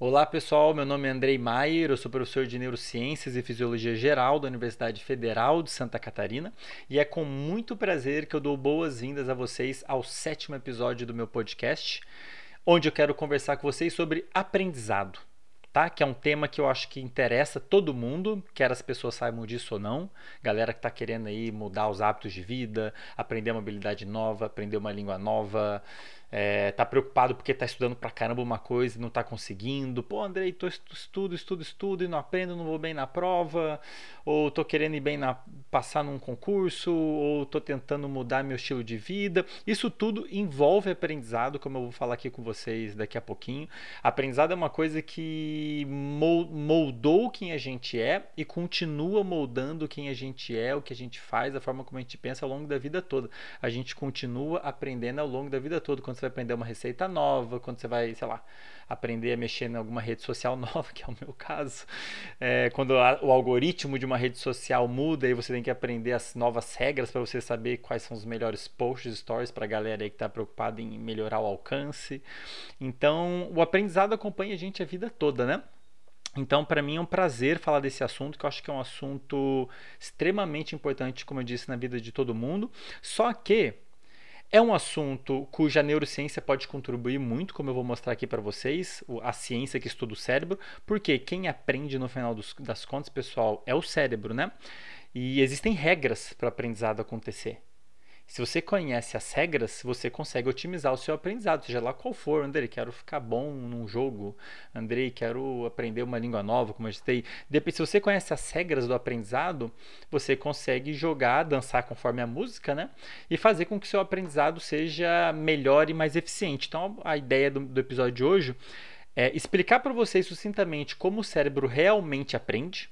Olá pessoal, meu nome é Andrei Maier, eu sou professor de Neurociências e Fisiologia Geral da Universidade Federal de Santa Catarina e é com muito prazer que eu dou boas-vindas a vocês ao sétimo episódio do meu podcast, onde eu quero conversar com vocês sobre aprendizado. Tá? Que é um tema que eu acho que interessa todo mundo, quer as pessoas saibam disso ou não. Galera que está querendo aí mudar os hábitos de vida, aprender uma habilidade nova, aprender uma língua nova, é, tá preocupado porque tá estudando pra caramba uma coisa e não tá conseguindo. Pô, Andrei, tô estudo, estudo, estudo e não aprendo, não vou bem na prova, ou tô querendo ir bem na passar num concurso, ou tô tentando mudar meu estilo de vida. Isso tudo envolve aprendizado, como eu vou falar aqui com vocês daqui a pouquinho. Aprendizado é uma coisa que moldou quem a gente é e continua moldando quem a gente é, o que a gente faz, a forma como a gente pensa ao longo da vida toda. A gente continua aprendendo ao longo da vida toda. Quando você vai aprender uma receita nova, quando você vai, sei lá, aprender a mexer em alguma rede social nova, que é o meu caso. É, quando a, o algoritmo de uma rede social muda e você tem que aprender as novas regras para você saber quais são os melhores posts, stories para a galera aí que está preocupada em melhorar o alcance. Então, o aprendizado acompanha a gente a vida toda, né? Então, para mim é um prazer falar desse assunto, que eu acho que é um assunto extremamente importante, como eu disse, na vida de todo mundo. Só que é um assunto cuja neurociência pode contribuir muito, como eu vou mostrar aqui para vocês, a ciência que estuda o cérebro, porque quem aprende no final dos, das contas, pessoal, é o cérebro, né? E existem regras para aprendizado acontecer. Se você conhece as regras, você consegue otimizar o seu aprendizado, seja lá qual for. Andrei, quero ficar bom num jogo. Andrei, quero aprender uma língua nova, como eu disse. Se você conhece as regras do aprendizado, você consegue jogar, dançar conforme a música, né? E fazer com que seu aprendizado seja melhor e mais eficiente. Então, a ideia do, do episódio de hoje é explicar para vocês sucintamente como o cérebro realmente aprende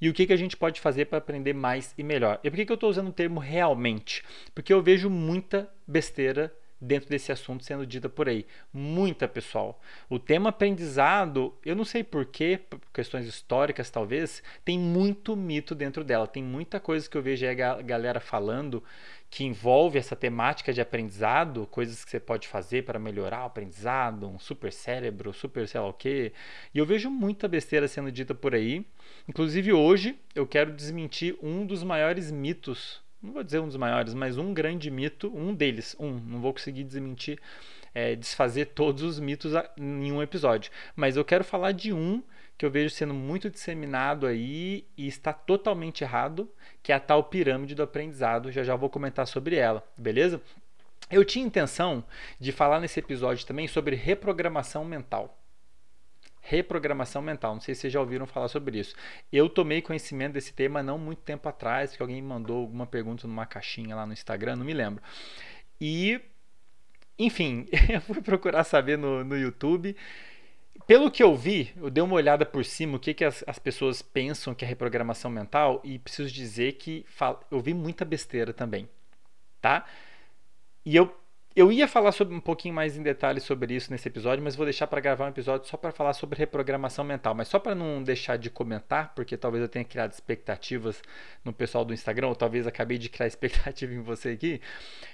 e o que, que a gente pode fazer para aprender mais e melhor. E por que, que eu estou usando o termo realmente? Porque eu vejo muita besteira dentro desse assunto sendo dita por aí. Muita, pessoal. O tema aprendizado, eu não sei porquê, por questões históricas talvez, tem muito mito dentro dela. Tem muita coisa que eu vejo a galera falando que envolve essa temática de aprendizado, coisas que você pode fazer para melhorar o aprendizado, um super cérebro, super sei lá o quê. E eu vejo muita besteira sendo dita por aí. Inclusive hoje eu quero desmentir um dos maiores mitos, não vou dizer um dos maiores, mas um grande mito, um deles, um, não vou conseguir desmentir, é, desfazer todos os mitos em um episódio. Mas eu quero falar de um que eu vejo sendo muito disseminado aí e está totalmente errado, que é a tal pirâmide do aprendizado. Já já vou comentar sobre ela, beleza? Eu tinha intenção de falar nesse episódio também sobre reprogramação mental. Reprogramação mental, não sei se vocês já ouviram falar sobre isso. Eu tomei conhecimento desse tema não muito tempo atrás, que alguém mandou alguma pergunta numa caixinha lá no Instagram, não me lembro. E, enfim, eu fui procurar saber no, no YouTube pelo que eu vi, eu dei uma olhada por cima o que, que as, as pessoas pensam que é reprogramação mental e preciso dizer que eu vi muita besteira também, tá? E eu, eu ia falar sobre, um pouquinho mais em detalhes sobre isso nesse episódio, mas vou deixar para gravar um episódio só para falar sobre reprogramação mental. Mas só para não deixar de comentar, porque talvez eu tenha criado expectativas no pessoal do Instagram, ou talvez acabei de criar expectativa em você aqui.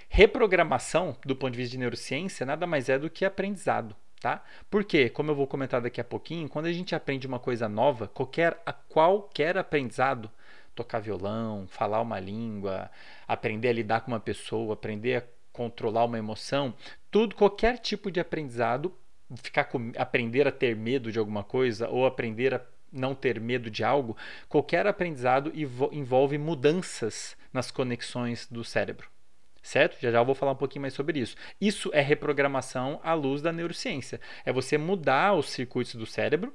Reprogramação, do ponto de vista de neurociência, nada mais é do que aprendizado tá? Porque, como eu vou comentar daqui a pouquinho, quando a gente aprende uma coisa nova, qualquer, qualquer aprendizado, tocar violão, falar uma língua, aprender a lidar com uma pessoa, aprender a controlar uma emoção, tudo, qualquer tipo de aprendizado, ficar com, aprender a ter medo de alguma coisa ou aprender a não ter medo de algo, qualquer aprendizado envolve mudanças nas conexões do cérebro certo? Já já eu vou falar um pouquinho mais sobre isso. Isso é reprogramação à luz da neurociência. É você mudar os circuitos do cérebro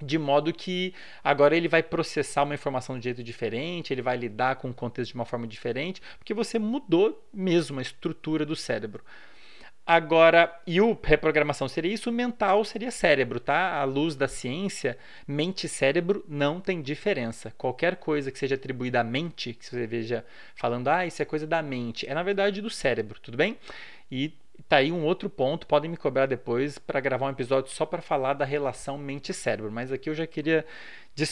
de modo que agora ele vai processar uma informação de jeito diferente, ele vai lidar com o contexto de uma forma diferente, porque você mudou mesmo a estrutura do cérebro. Agora, e o reprogramação seria isso, o mental seria cérebro, tá? À luz da ciência, mente e cérebro não tem diferença. Qualquer coisa que seja atribuída à mente, que você veja falando, ah, isso é coisa da mente, é na verdade do cérebro, tudo bem? E tá aí um outro ponto, podem me cobrar depois para gravar um episódio só para falar da relação mente-cérebro, mas aqui eu já queria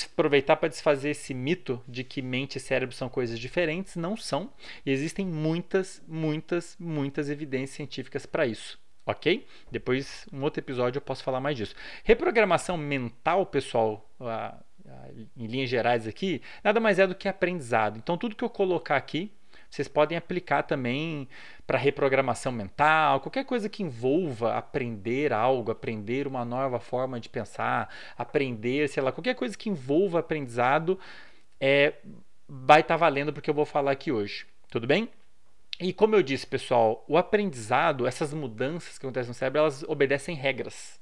aproveitar para desfazer esse mito de que mente e cérebro são coisas diferentes, não são, e existem muitas, muitas, muitas evidências científicas para isso, ok? Depois, um outro episódio, eu posso falar mais disso. Reprogramação mental, pessoal, em linhas gerais aqui, nada mais é do que aprendizado. Então, tudo que eu colocar aqui, vocês podem aplicar também para reprogramação mental, qualquer coisa que envolva aprender algo, aprender uma nova forma de pensar, aprender, sei lá, qualquer coisa que envolva aprendizado, é, vai estar tá valendo porque eu vou falar aqui hoje. Tudo bem? E como eu disse, pessoal, o aprendizado, essas mudanças que acontecem no cérebro, elas obedecem regras.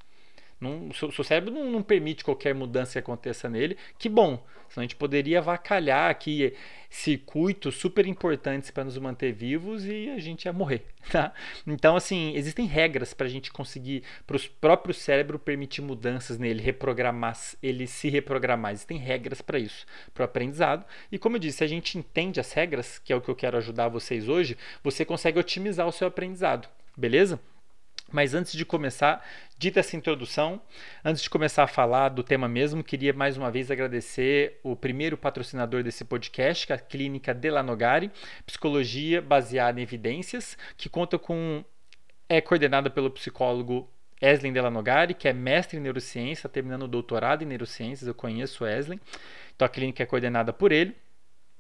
Não, o seu cérebro não, não, permite qualquer mudança que aconteça nele. Que bom, senão a gente poderia avacalhar aqui circuitos super importantes para nos manter vivos e a gente ia morrer, tá? Então, assim, existem regras para a gente conseguir, para o próprio cérebro permitir mudanças nele, reprogramar, ele se reprogramar. Existem regras para isso, para o aprendizado. E como eu disse, se a gente entende as regras, que é o que eu quero ajudar vocês hoje, você consegue otimizar o seu aprendizado, beleza? Mas antes de começar, dita essa introdução, antes de começar a falar do tema mesmo, queria mais uma vez agradecer o primeiro patrocinador desse podcast, é a Clínica Delanogari, psicologia baseada em evidências, que conta com é coordenada pelo psicólogo Eslen Delanogari, que é mestre em neurociência, terminando o doutorado em neurociências, eu conheço o Eslen. Então a clínica é coordenada por ele.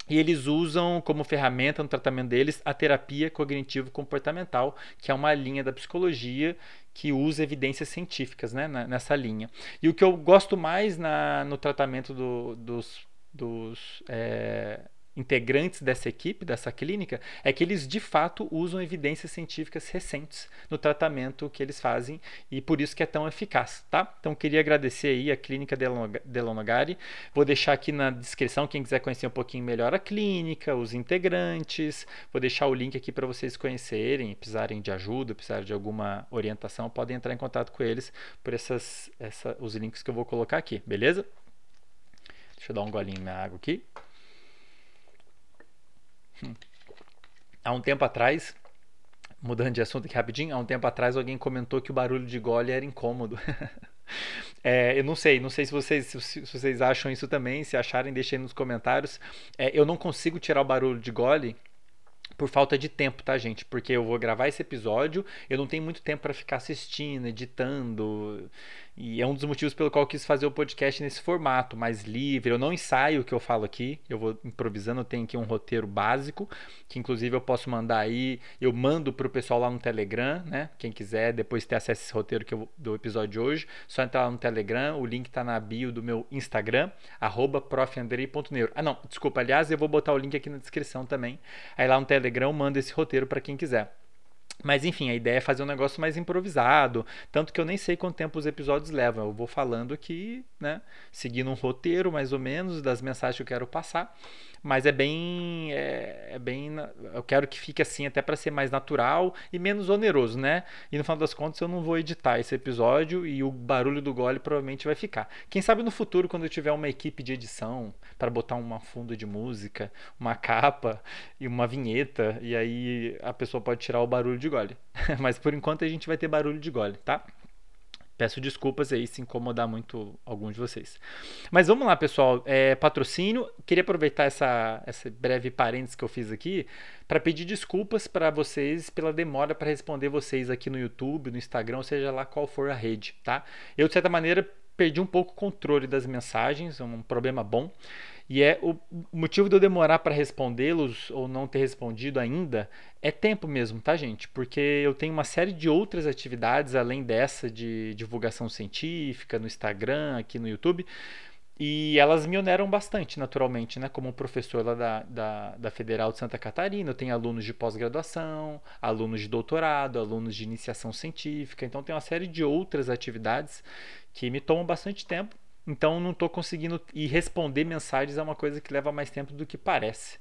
E eles usam como ferramenta no tratamento deles a terapia cognitivo-comportamental, que é uma linha da psicologia que usa evidências científicas né, nessa linha. E o que eu gosto mais na, no tratamento do, dos, dos é, integrantes dessa equipe, dessa clínica, é que eles de fato usam evidências científicas recentes no tratamento que eles fazem e por isso que é tão eficaz, tá? Então queria agradecer aí a clínica Delonogari. Vou deixar aqui na descrição quem quiser conhecer um pouquinho melhor a clínica, os integrantes. Vou deixar o link aqui para vocês conhecerem, precisarem de ajuda, precisarem de alguma orientação, podem entrar em contato com eles por essas, essa, os links que eu vou colocar aqui, beleza? Deixa eu dar um golinho na água aqui. Há um tempo atrás, mudando de assunto aqui rapidinho, há um tempo atrás alguém comentou que o barulho de gole era incômodo. é, eu não sei, não sei se vocês, se, vocês acham isso também. Se acharem, deixem nos comentários. É, eu não consigo tirar o barulho de gole por falta de tempo, tá, gente? Porque eu vou gravar esse episódio, eu não tenho muito tempo para ficar assistindo, editando. E é um dos motivos pelo qual eu quis fazer o podcast nesse formato, mais livre. Eu não ensaio o que eu falo aqui, eu vou improvisando, eu tenho aqui um roteiro básico, que inclusive eu posso mandar aí, eu mando pro pessoal lá no Telegram, né? Quem quiser depois ter acesso a esse roteiro que eu, do episódio de hoje, só entrar lá no Telegram, o link tá na bio do meu Instagram, profandrei.neuro. Ah, não, desculpa, aliás, eu vou botar o link aqui na descrição também. Aí lá no Telegram eu mando esse roteiro para quem quiser. Mas enfim, a ideia é fazer um negócio mais improvisado. Tanto que eu nem sei quanto tempo os episódios levam. Eu vou falando aqui, né? Seguindo um roteiro mais ou menos das mensagens que eu quero passar mas é bem é, é bem eu quero que fique assim até para ser mais natural e menos oneroso, né? E no final das contas eu não vou editar esse episódio e o barulho do gole provavelmente vai ficar. Quem sabe no futuro quando eu tiver uma equipe de edição para botar uma fundo de música, uma capa e uma vinheta e aí a pessoa pode tirar o barulho de gole. mas por enquanto a gente vai ter barulho de gole, tá? Peço desculpas aí se incomodar muito alguns de vocês. Mas vamos lá, pessoal. É, patrocínio. Queria aproveitar essa, essa breve parênteses que eu fiz aqui para pedir desculpas para vocês pela demora para responder vocês aqui no YouTube, no Instagram, seja lá qual for a rede, tá? Eu, de certa maneira, perdi um pouco o controle das mensagens, um problema bom. E é o motivo de eu demorar para respondê-los ou não ter respondido ainda é tempo mesmo, tá, gente? Porque eu tenho uma série de outras atividades além dessa de divulgação científica no Instagram, aqui no YouTube. E elas me oneram bastante, naturalmente, né? Como professor lá da, da, da Federal de Santa Catarina, eu tenho alunos de pós-graduação, alunos de doutorado, alunos de iniciação científica, então tem uma série de outras atividades que me tomam bastante tempo então não estou conseguindo e responder mensagens é uma coisa que leva mais tempo do que parece.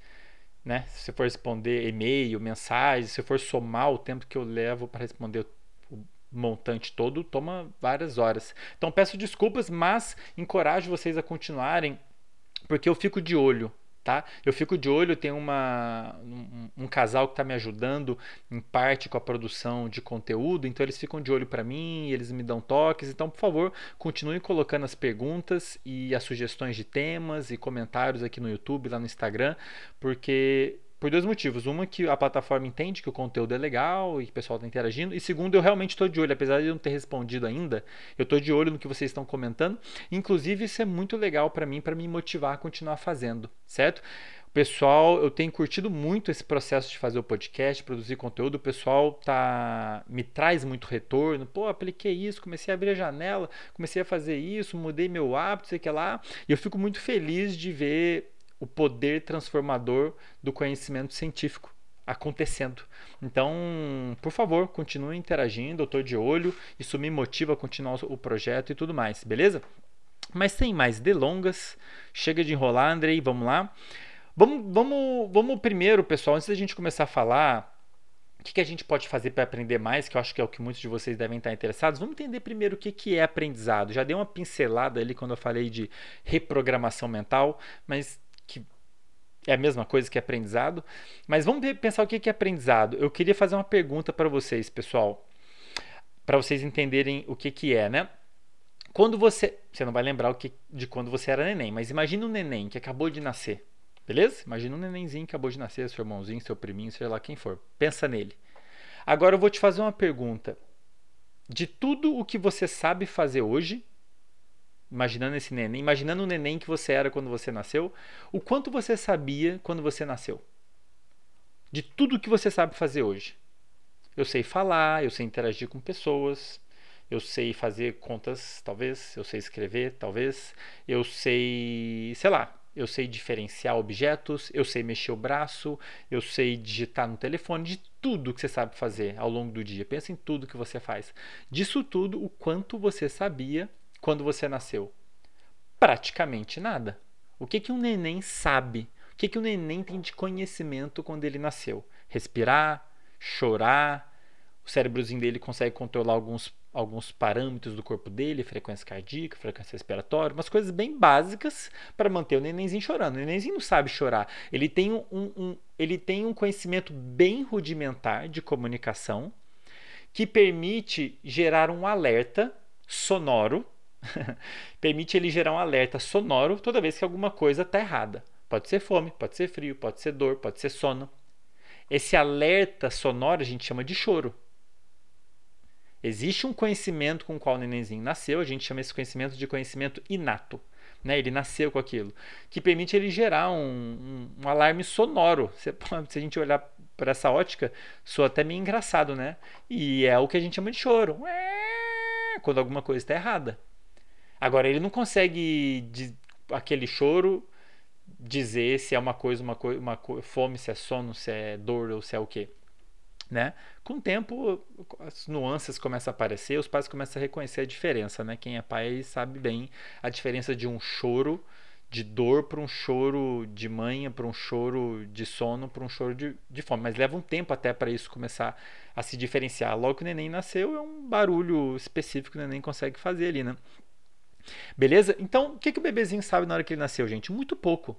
Né? Se você for responder e-mail, mensagem, se for somar o tempo que eu levo para responder o montante todo, toma várias horas. Então peço desculpas, mas encorajo vocês a continuarem, porque eu fico de olho tá? Eu fico de olho, tem uma, um, um casal que está me ajudando em parte com a produção de conteúdo, então eles ficam de olho para mim, eles me dão toques, então por favor, continue colocando as perguntas e as sugestões de temas e comentários aqui no YouTube, lá no Instagram, porque por dois motivos. Uma, que a plataforma entende que o conteúdo é legal e que o pessoal está interagindo. E segundo, eu realmente estou de olho. Apesar de eu não ter respondido ainda, eu estou de olho no que vocês estão comentando. Inclusive, isso é muito legal para mim, para me motivar a continuar fazendo, certo? pessoal, eu tenho curtido muito esse processo de fazer o podcast, produzir conteúdo. O pessoal tá me traz muito retorno. Pô, apliquei isso, comecei a abrir a janela, comecei a fazer isso, mudei meu hábito, sei que lá. E eu fico muito feliz de ver o poder transformador do conhecimento científico acontecendo. Então, por favor, continue interagindo, eu estou de olho, isso me motiva a continuar o projeto e tudo mais, beleza? Mas sem mais delongas, chega de enrolar, Andrei, vamos lá. Vamos, vamos, vamos primeiro, pessoal, antes da gente começar a falar o que, que a gente pode fazer para aprender mais, que eu acho que é o que muitos de vocês devem estar interessados, vamos entender primeiro o que, que é aprendizado. Já dei uma pincelada ali quando eu falei de reprogramação mental, mas que é a mesma coisa que aprendizado. Mas vamos pensar o que, é aprendizado. Eu queria fazer uma pergunta para vocês, pessoal, para vocês entenderem o que, que é, né? Quando você. Você não vai lembrar o que, de quando você era neném, mas imagina um neném que acabou de nascer. Beleza? Imagina um nenenzinho que acabou de nascer, seu irmãozinho, seu priminho, seja lá quem for. Pensa nele. Agora eu vou te fazer uma pergunta. De tudo o que você sabe fazer hoje, imaginando esse neném, imaginando o neném que você era quando você nasceu, o quanto você sabia quando você nasceu? De tudo que você sabe fazer hoje. Eu sei falar, eu sei interagir com pessoas, eu sei fazer contas, talvez, eu sei escrever, talvez, eu sei, sei lá, eu sei diferenciar objetos, eu sei mexer o braço, eu sei digitar no telefone, de tudo que você sabe fazer ao longo do dia. Pensa em tudo que você faz. Disso tudo, o quanto você sabia quando você nasceu? Praticamente nada. O que, que um neném sabe? O que, que um neném tem de conhecimento quando ele nasceu? Respirar, chorar, o cérebrozinho dele consegue controlar alguns alguns parâmetros do corpo dele, frequência cardíaca, frequência respiratória, umas coisas bem básicas para manter o nenenzinho chorando. O nenenzinho não sabe chorar. Ele tem um, um, ele tem um conhecimento bem rudimentar de comunicação que permite gerar um alerta sonoro. permite ele gerar um alerta sonoro toda vez que alguma coisa está errada. Pode ser fome, pode ser frio, pode ser dor, pode ser sono. Esse alerta sonoro a gente chama de choro. Existe um conhecimento com o qual o nenenzinho nasceu, a gente chama esse conhecimento de conhecimento inato. Né? Ele nasceu com aquilo, que permite ele gerar um, um, um alarme sonoro. Se, se a gente olhar para essa ótica, soa até meio engraçado, né? E é o que a gente chama de choro. Quando alguma coisa está errada. Agora, ele não consegue, de, aquele choro, dizer se é uma coisa, uma, coisa, uma fome, se é sono, se é dor ou se é o quê. Né? Com o tempo, as nuances começam a aparecer, os pais começam a reconhecer a diferença. Né? Quem é pai sabe bem a diferença de um choro de dor para um choro de manha, para um choro de sono, para um choro de, de fome. Mas leva um tempo até para isso começar a se diferenciar. Logo que o neném nasceu, é um barulho específico que o neném consegue fazer ali, né? Beleza? Então, o que, que o bebezinho sabe na hora que ele nasceu, gente? Muito pouco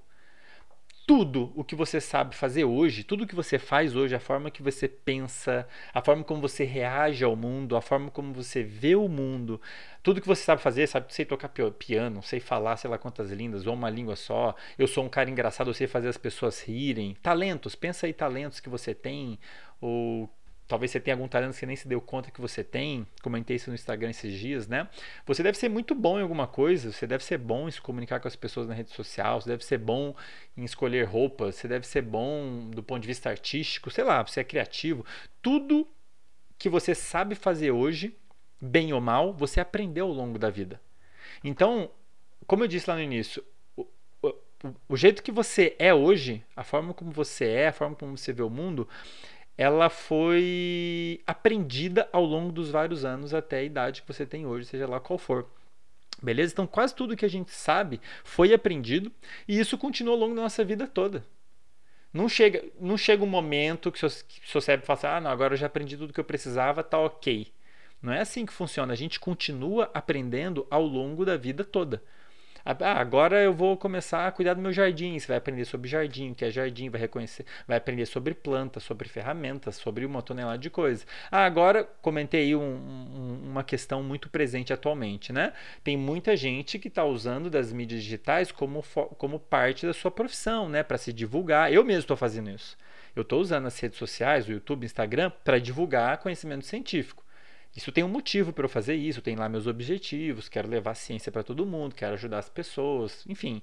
tudo o que você sabe fazer hoje, tudo o que você faz hoje, a forma que você pensa, a forma como você reage ao mundo, a forma como você vê o mundo, tudo que você sabe fazer, sabe, sei tocar piano, sei falar, sei lá quantas lindas, ou uma língua só, eu sou um cara engraçado, eu sei fazer as pessoas rirem. Talentos, pensa aí talentos que você tem, ou Talvez você tenha algum talento que nem se deu conta que você tem. Comentei isso no Instagram esses dias, né? Você deve ser muito bom em alguma coisa. Você deve ser bom em se comunicar com as pessoas na rede social. Você deve ser bom em escolher roupas. Você deve ser bom do ponto de vista artístico. Sei lá, você é criativo. Tudo que você sabe fazer hoje, bem ou mal, você aprendeu ao longo da vida. Então, como eu disse lá no início, o jeito que você é hoje, a forma como você é, a forma como você vê o mundo ela foi aprendida ao longo dos vários anos até a idade que você tem hoje, seja lá qual for. Beleza? Então, quase tudo que a gente sabe foi aprendido e isso continua ao longo da nossa vida toda. Não chega, não chega um momento que o seu, que cérebro fala assim, ah, não, agora eu já aprendi tudo que eu precisava, tá ok. Não é assim que funciona. A gente continua aprendendo ao longo da vida toda. Ah, agora eu vou começar a cuidar do meu jardim. Você vai aprender sobre jardim, o que é jardim, vai reconhecer, vai aprender sobre plantas, sobre ferramentas, sobre uma tonelada de coisas. Ah, agora comentei um, um, uma questão muito presente atualmente, né? Tem muita gente que está usando das mídias digitais como, como parte da sua profissão, né? Para se divulgar. Eu mesmo estou fazendo isso. Eu estou usando as redes sociais, o YouTube, o Instagram, para divulgar conhecimento científico. Isso tem um motivo para eu fazer isso, tem lá meus objetivos, quero levar a ciência para todo mundo, quero ajudar as pessoas, enfim,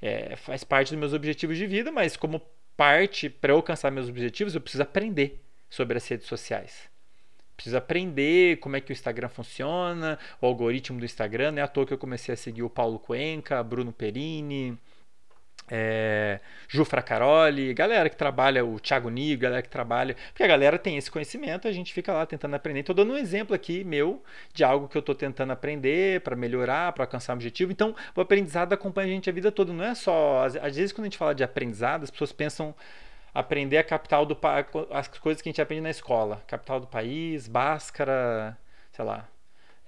é, faz parte dos meus objetivos de vida, mas como parte para alcançar meus objetivos, eu preciso aprender sobre as redes sociais. Preciso aprender como é que o Instagram funciona, o algoritmo do Instagram. Não é à toa que eu comecei a seguir o Paulo Cuenca, Bruno Perini, é, Ju Fracaroli, galera que trabalha, o Thiago Nigo, galera que trabalha, porque a galera tem esse conhecimento, a gente fica lá tentando aprender. Estou dando um exemplo aqui meu de algo que eu estou tentando aprender para melhorar, para alcançar um objetivo. Então, o aprendizado acompanha a gente a vida toda, não é só. Às vezes, quando a gente fala de aprendizado, as pessoas pensam aprender a capital do as coisas que a gente aprende na escola, capital do país, Bhaskara, sei lá,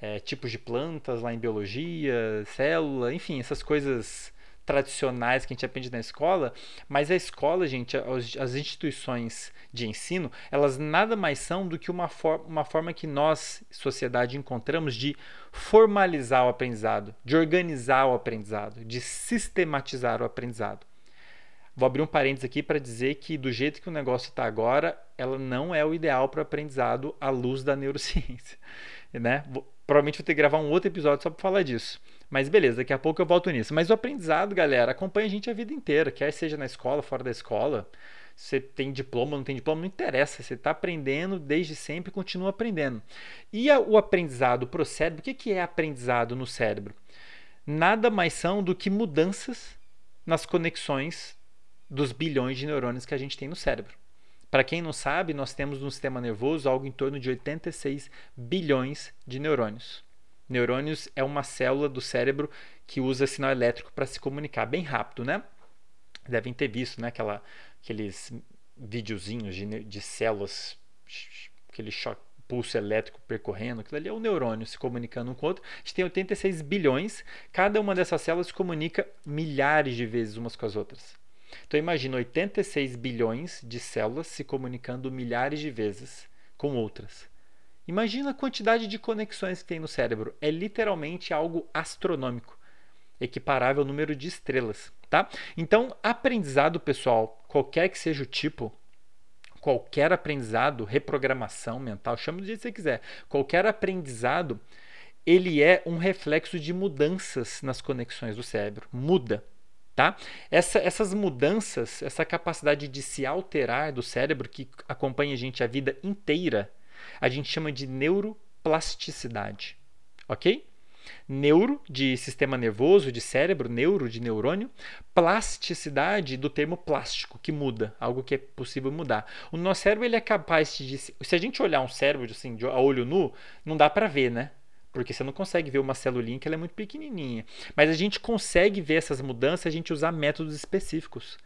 é, tipos de plantas lá em biologia, célula, enfim, essas coisas tradicionais que a gente aprende na escola, mas a escola, gente, as, instituições de ensino, elas nada mais são do que uma, for uma forma que nós, sociedade, encontramos de formalizar o aprendizado, de organizar o aprendizado, de sistematizar o aprendizado. Vou abrir um parênteses aqui para dizer que, do jeito que o negócio está agora, ela não é o ideal para o aprendizado à luz da neurociência. Né? Vou, provavelmente vou ter que gravar um outro episódio só para falar disso. Mas beleza, daqui a pouco eu volto nisso. Mas o aprendizado, galera, acompanha a gente a vida inteira, quer seja na escola, fora da escola. Você tem diploma, não tem diploma, não interessa. Você está aprendendo desde sempre e continua aprendendo. E a, o aprendizado para o cérebro, o que é aprendizado no cérebro? Nada mais são do que mudanças nas conexões dos bilhões de neurônios que a gente tem no cérebro. Para quem não sabe, nós temos no sistema nervoso algo em torno de 86 bilhões de neurônios. Neurônios é uma célula do cérebro que usa sinal elétrico para se comunicar bem rápido, né? Devem ter visto, né? Aquela, aqueles videozinhos de, de células, aquele choque, pulso elétrico percorrendo, aquilo ali é o neurônio se comunicando um com o outro. A gente tem 86 bilhões, cada uma dessas células se comunica milhares de vezes umas com as outras. Então imagina 86 bilhões de células se comunicando milhares de vezes com outras. Imagina a quantidade de conexões que tem no cérebro. É literalmente algo astronômico, equiparável ao número de estrelas, tá? Então, aprendizado, pessoal, qualquer que seja o tipo, qualquer aprendizado, reprogramação mental, chama do jeito que você quiser. Qualquer aprendizado, ele é um reflexo de mudanças nas conexões do cérebro. Muda, tá? Essa, essas mudanças, essa capacidade de se alterar do cérebro que acompanha a gente a vida inteira, a gente chama de neuroplasticidade, ok? Neuro de sistema nervoso, de cérebro, neuro de neurônio, plasticidade do termo plástico, que muda, algo que é possível mudar. O nosso cérebro ele é capaz de. Se a gente olhar um cérebro assim, a olho nu, não dá para ver, né? Porque você não consegue ver uma celulinha que ela é muito pequenininha. Mas a gente consegue ver essas mudanças a gente usar métodos específicos.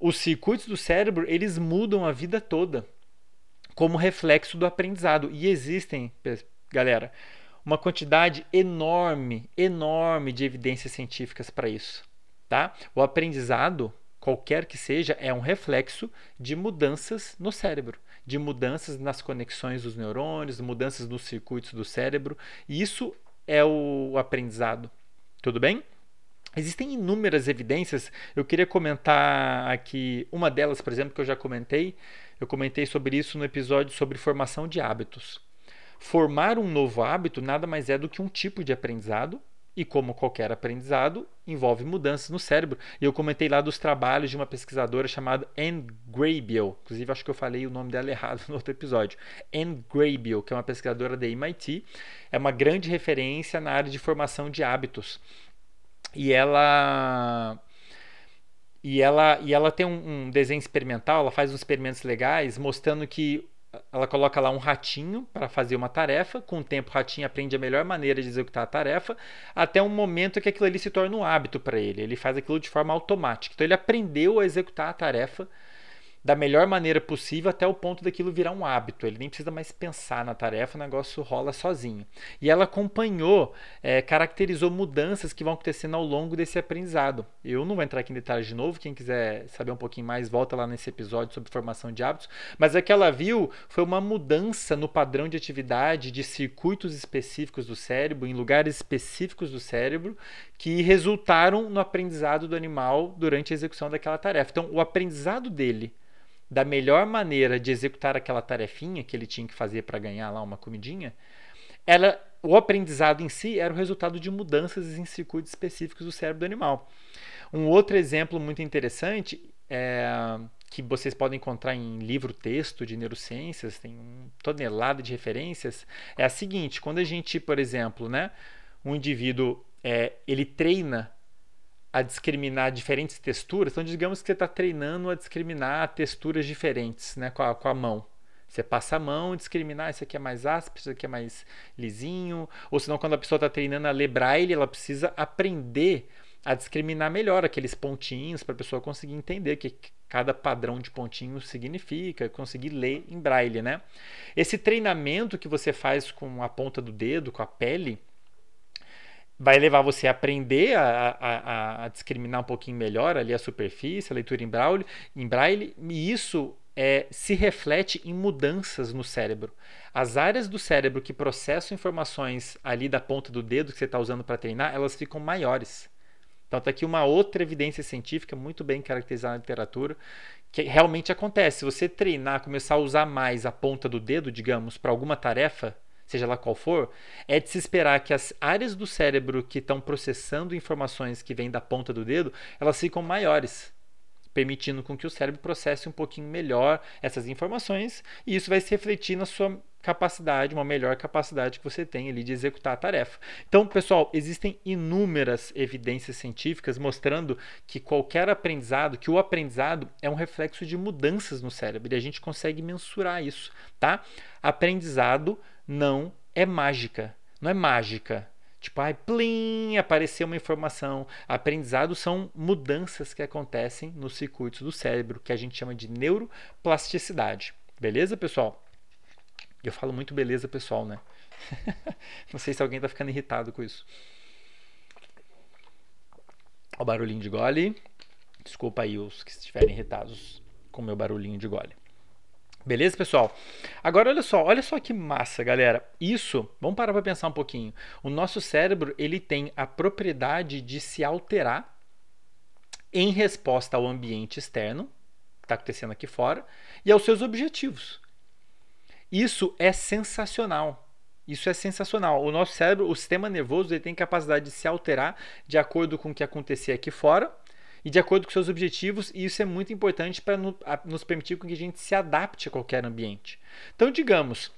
Os circuitos do cérebro, eles mudam a vida toda como reflexo do aprendizado. E existem, galera, uma quantidade enorme, enorme de evidências científicas para isso. Tá? O aprendizado, qualquer que seja, é um reflexo de mudanças no cérebro, de mudanças nas conexões dos neurônios, mudanças nos circuitos do cérebro. E isso é o aprendizado. Tudo bem? Existem inúmeras evidências. Eu queria comentar aqui uma delas, por exemplo, que eu já comentei, eu comentei sobre isso no episódio sobre formação de hábitos. Formar um novo hábito nada mais é do que um tipo de aprendizado, e como qualquer aprendizado, envolve mudanças no cérebro. E eu comentei lá dos trabalhos de uma pesquisadora chamada Anne Graybiel. Inclusive, acho que eu falei o nome dela errado no outro episódio. Anne Graybiel, que é uma pesquisadora da MIT, é uma grande referência na área de formação de hábitos. E ela e ela, e ela tem um, um, desenho experimental, ela faz uns experimentos legais mostrando que ela coloca lá um ratinho para fazer uma tarefa. Com o tempo, o ratinho aprende a melhor maneira de executar a tarefa, até um momento que aquilo ali se torna um hábito para ele. Ele faz aquilo de forma automática. Então, ele aprendeu a executar a tarefa da melhor maneira possível até o ponto daquilo virar um hábito. Ele nem precisa mais pensar na tarefa, o negócio rola sozinho. E ela acompanhou, é, caracterizou mudanças que vão acontecendo ao longo desse aprendizado. Eu não vou entrar aqui em detalhes de novo, quem quiser saber um pouquinho mais, volta lá nesse episódio sobre formação de hábitos. Mas o que ela viu foi uma mudança no padrão de atividade de circuitos específicos do cérebro, em lugares específicos do cérebro, que resultaram no aprendizado do animal durante a execução daquela tarefa. Então, o aprendizado dele da melhor maneira de executar aquela tarefinha que ele tinha que fazer para ganhar lá uma comidinha, ela, o aprendizado em si era o resultado de mudanças em circuitos específicos do cérebro do animal. Um outro exemplo muito interessante é, que vocês podem encontrar em livro-texto de neurociências, tem um tonelada de referências, é a seguinte: quando a gente, por exemplo, né, um indivíduo é, ele treina a discriminar diferentes texturas, então digamos que você está treinando a discriminar texturas diferentes né, com, a, com a mão. Você passa a mão, discriminar, isso aqui é mais áspero, isso aqui é mais lisinho. Ou senão, quando a pessoa está treinando a ler braille, ela precisa aprender a discriminar melhor aqueles pontinhos para a pessoa conseguir entender o que cada padrão de pontinhos significa, conseguir ler em braille, né? Esse treinamento que você faz com a ponta do dedo, com a pele, vai levar você a aprender a, a, a discriminar um pouquinho melhor ali a superfície, a leitura em braille, em braille e isso é, se reflete em mudanças no cérebro. As áreas do cérebro que processam informações ali da ponta do dedo que você está usando para treinar, elas ficam maiores. Então está aqui uma outra evidência científica muito bem caracterizada na literatura, que realmente acontece. Se você treinar, começar a usar mais a ponta do dedo, digamos, para alguma tarefa, seja lá qual for, é de se esperar que as áreas do cérebro que estão processando informações que vêm da ponta do dedo, elas ficam maiores, permitindo com que o cérebro processe um pouquinho melhor essas informações, e isso vai se refletir na sua capacidade, uma melhor capacidade que você tem ali de executar a tarefa. Então, pessoal, existem inúmeras evidências científicas mostrando que qualquer aprendizado, que o aprendizado é um reflexo de mudanças no cérebro e a gente consegue mensurar isso, tá? Aprendizado não é mágica, não é mágica. Tipo, ai, plim, apareceu uma informação. Aprendizado são mudanças que acontecem nos circuitos do cérebro, que a gente chama de neuroplasticidade. Beleza, pessoal? Eu falo muito beleza pessoal, né? Não sei se alguém tá ficando irritado com isso. O barulhinho de gole. Desculpa aí os que estiverem irritados com o meu barulhinho de gole. Beleza, pessoal? Agora olha só, olha só que massa, galera. Isso, vamos parar para pensar um pouquinho. O nosso cérebro, ele tem a propriedade de se alterar em resposta ao ambiente externo, que está acontecendo aqui fora, e aos seus objetivos. Isso é sensacional. Isso é sensacional. O nosso cérebro, o sistema nervoso, ele tem capacidade de se alterar de acordo com o que acontecer aqui fora e de acordo com seus objetivos, e isso é muito importante para nos permitir que a gente se adapte a qualquer ambiente. Então, digamos,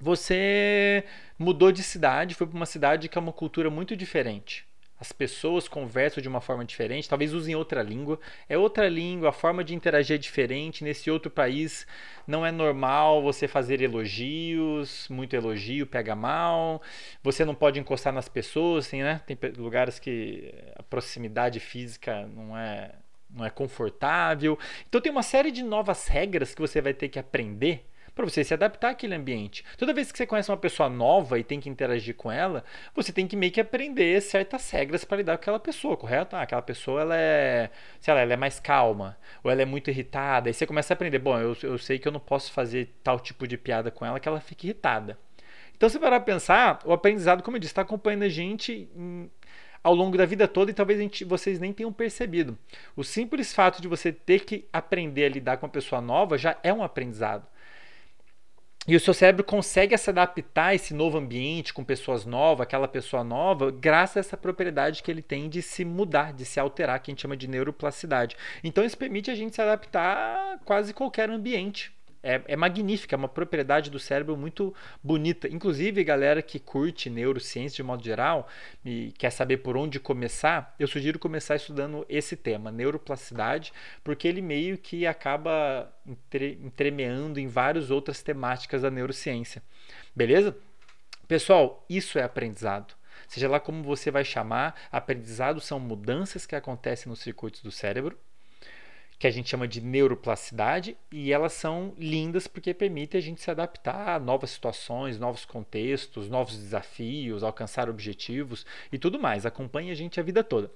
você mudou de cidade, foi para uma cidade que é uma cultura muito diferente as pessoas conversam de uma forma diferente, talvez usem outra língua. É outra língua, a forma de interagir é diferente. Nesse outro país não é normal você fazer elogios, muito elogio pega mal. Você não pode encostar nas pessoas, tem, né? tem lugares que a proximidade física não é, não é confortável. Então tem uma série de novas regras que você vai ter que aprender para você se adaptar àquele ambiente. Toda vez que você conhece uma pessoa nova e tem que interagir com ela, você tem que meio que aprender certas regras para lidar com aquela pessoa, correto? Ah, aquela pessoa ela é, sei lá, ela é mais calma, ou ela é muito irritada, e você começa a aprender, bom, eu, eu sei que eu não posso fazer tal tipo de piada com ela que ela fique irritada. Então, se parar a pensar, o aprendizado, como eu disse, está acompanhando a gente em, ao longo da vida toda e talvez gente, vocês nem tenham percebido. O simples fato de você ter que aprender a lidar com uma pessoa nova já é um aprendizado. E o seu cérebro consegue se adaptar a esse novo ambiente, com pessoas novas, aquela pessoa nova, graças a essa propriedade que ele tem de se mudar, de se alterar, que a gente chama de neuroplasticidade. Então isso permite a gente se adaptar a quase qualquer ambiente é, é magnífica, é uma propriedade do cérebro muito bonita. Inclusive, galera que curte neurociência de modo geral e quer saber por onde começar, eu sugiro começar estudando esse tema, neuroplasticidade, porque ele meio que acaba entre, entremeando em várias outras temáticas da neurociência. Beleza? Pessoal, isso é aprendizado. Seja lá como você vai chamar, aprendizado são mudanças que acontecem nos circuitos do cérebro que a gente chama de neuroplasticidade, e elas são lindas porque permitem a gente se adaptar a novas situações, novos contextos, novos desafios, alcançar objetivos e tudo mais. Acompanha a gente a vida toda.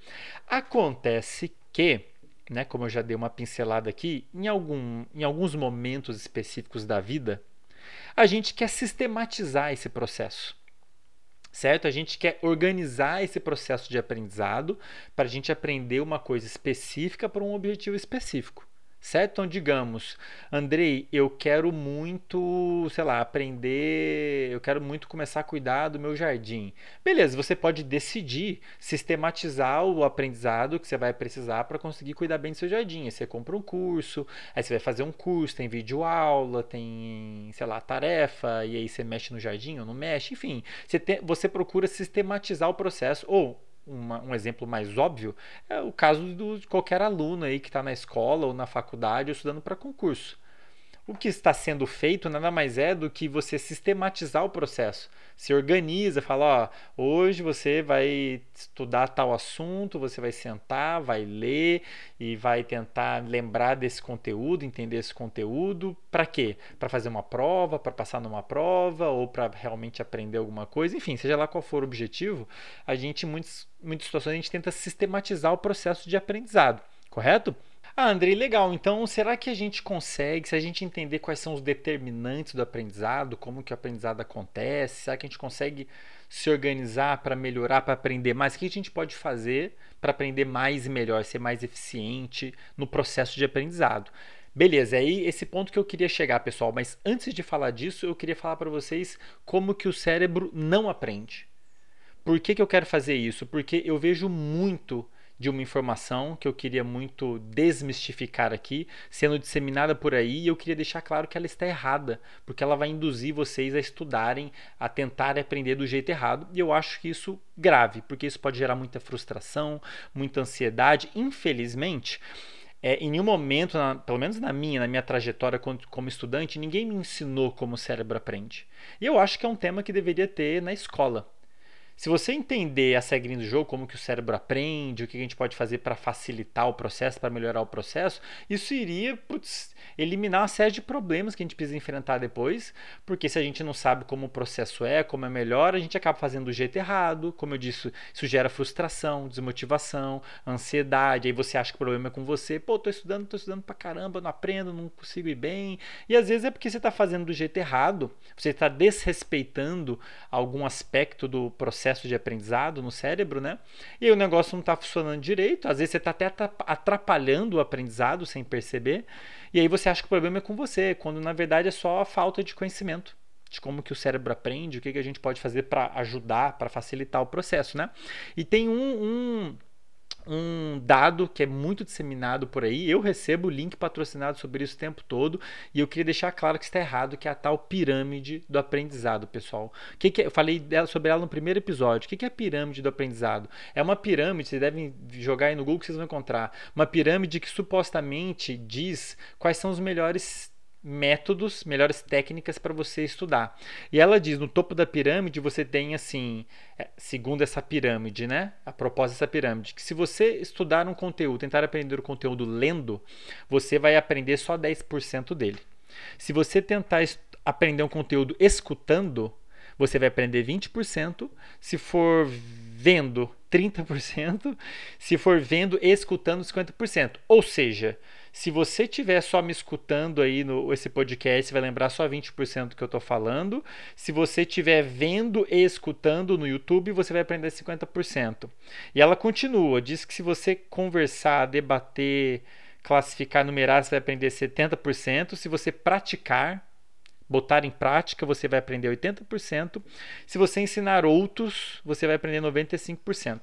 Acontece que, né, como eu já dei uma pincelada aqui, em, algum, em alguns momentos específicos da vida, a gente quer sistematizar esse processo certo? A gente quer organizar esse processo de aprendizado para a gente aprender uma coisa específica para um objetivo específico, certo? Então, digamos, Andrei, eu quero muito, sei lá, aprender, eu quero muito começar a cuidar do meu jardim. Beleza, você pode decidir sistematizar o aprendizado que você vai precisar para conseguir cuidar bem do seu jardim. Aí você compra um curso, aí você vai fazer um curso, tem vídeo aula, tem, sei lá, tarefa, e aí você mexe no jardim ou não mexe, enfim, você, você procura sistematizar o processo ou uma, um exemplo mais óbvio é o caso do, de qualquer aluno aí que está na escola ou na faculdade ou estudando para concurso. O que está sendo feito nada mais é do que você sistematizar o processo se organiza, fala, ó, hoje você vai estudar tal assunto, você vai sentar, vai ler e vai tentar lembrar desse conteúdo, entender esse conteúdo, para quê? Para fazer uma prova, para passar numa prova ou para realmente aprender alguma coisa, enfim, seja lá qual for o objetivo, a gente muitas, muitas situações a gente tenta sistematizar o processo de aprendizado, correto? Ah, Andrei, legal. Então, será que a gente consegue, se a gente entender quais são os determinantes do aprendizado, como que o aprendizado acontece, será que a gente consegue se organizar para melhorar, para aprender mais? O que a gente pode fazer para aprender mais e melhor, ser mais eficiente no processo de aprendizado? Beleza, é aí esse ponto que eu queria chegar, pessoal. Mas antes de falar disso, eu queria falar para vocês como que o cérebro não aprende. Por que, que eu quero fazer isso? Porque eu vejo muito de uma informação que eu queria muito desmistificar aqui, sendo disseminada por aí, e eu queria deixar claro que ela está errada, porque ela vai induzir vocês a estudarem, a tentar aprender do jeito errado, e eu acho que isso grave, porque isso pode gerar muita frustração, muita ansiedade, infelizmente. É, em nenhum momento, na, pelo menos na minha, na minha trajetória como, como, estudante, ninguém me ensinou como o cérebro aprende. E eu acho que é um tema que deveria ter na escola. Se você entender a regrinhas do jogo, como que o cérebro aprende, o que a gente pode fazer para facilitar o processo, para melhorar o processo, isso iria putz, eliminar uma série de problemas que a gente precisa enfrentar depois, porque se a gente não sabe como o processo é, como é melhor, a gente acaba fazendo do jeito errado. Como eu disse, isso gera frustração, desmotivação, ansiedade. Aí você acha que o problema é com você. Pô, tô estudando, tô estudando pra caramba, não aprendo, não consigo ir bem. E às vezes é porque você está fazendo do jeito errado, você está desrespeitando algum aspecto do processo de aprendizado no cérebro, né? E aí o negócio não está funcionando direito, às vezes você está até atrapalhando o aprendizado sem perceber, e aí você acha que o problema é com você, quando na verdade é só a falta de conhecimento de como que o cérebro aprende, o que, que a gente pode fazer para ajudar, para facilitar o processo, né? E tem um, um um dado que é muito disseminado por aí. Eu recebo link patrocinado sobre isso o tempo todo e eu queria deixar claro que está errado, que é a tal pirâmide do aprendizado, pessoal. O que, que é? Eu falei sobre ela no primeiro episódio. O que, que é a pirâmide do aprendizado? É uma pirâmide, vocês devem jogar aí no Google que vocês vão encontrar. Uma pirâmide que supostamente diz quais são os melhores métodos, melhores técnicas para você estudar. E ela diz, no topo da pirâmide você tem assim, é, segundo essa pirâmide, né? A proposta dessa pirâmide, que se você estudar um conteúdo, tentar aprender o conteúdo lendo, você vai aprender só 10% dele. Se você tentar aprender um conteúdo escutando, você vai aprender 20%. Se for vendo, 30%. Se for vendo escutando, 50%. Ou seja, se você tiver só me escutando aí no esse podcast, você vai lembrar só 20% do que eu estou falando. Se você estiver vendo e escutando no YouTube, você vai aprender 50%. E ela continua, diz que se você conversar, debater, classificar, numerar, você vai aprender 70%. Se você praticar, botar em prática, você vai aprender 80%. Se você ensinar outros, você vai aprender 95%.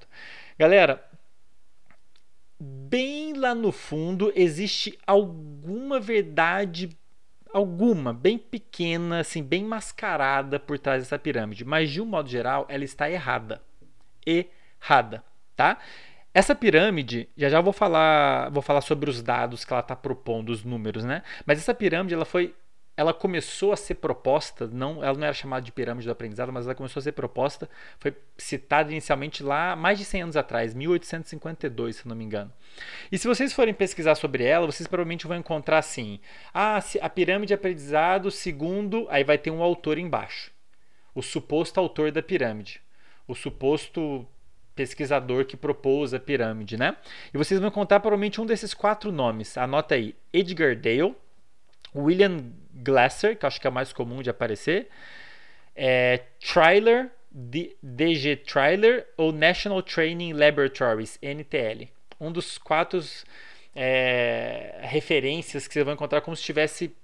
Galera, bem lá no fundo existe alguma verdade alguma bem pequena, assim, bem mascarada por trás dessa pirâmide, mas de um modo geral ela está errada. Errada, tá? Essa pirâmide, já já vou falar, vou falar sobre os dados que ela está propondo, os números, né? Mas essa pirâmide ela foi ela começou a ser proposta, não, ela não era chamada de pirâmide do aprendizado, mas ela começou a ser proposta, foi citada inicialmente lá mais de 100 anos atrás, 1852, se não me engano. E se vocês forem pesquisar sobre ela, vocês provavelmente vão encontrar assim: ah, a pirâmide de aprendizado segundo, aí vai ter um autor embaixo. O suposto autor da pirâmide. O suposto pesquisador que propôs a pirâmide, né? E vocês vão encontrar provavelmente um desses quatro nomes. Anota aí: Edgar Dale, William Glasser, que acho que é mais comum de aparecer, é, Trailer, DG Trailer ou National Training Laboratories, NTL. Um dos quatro é, referências que você vai encontrar como se tivesse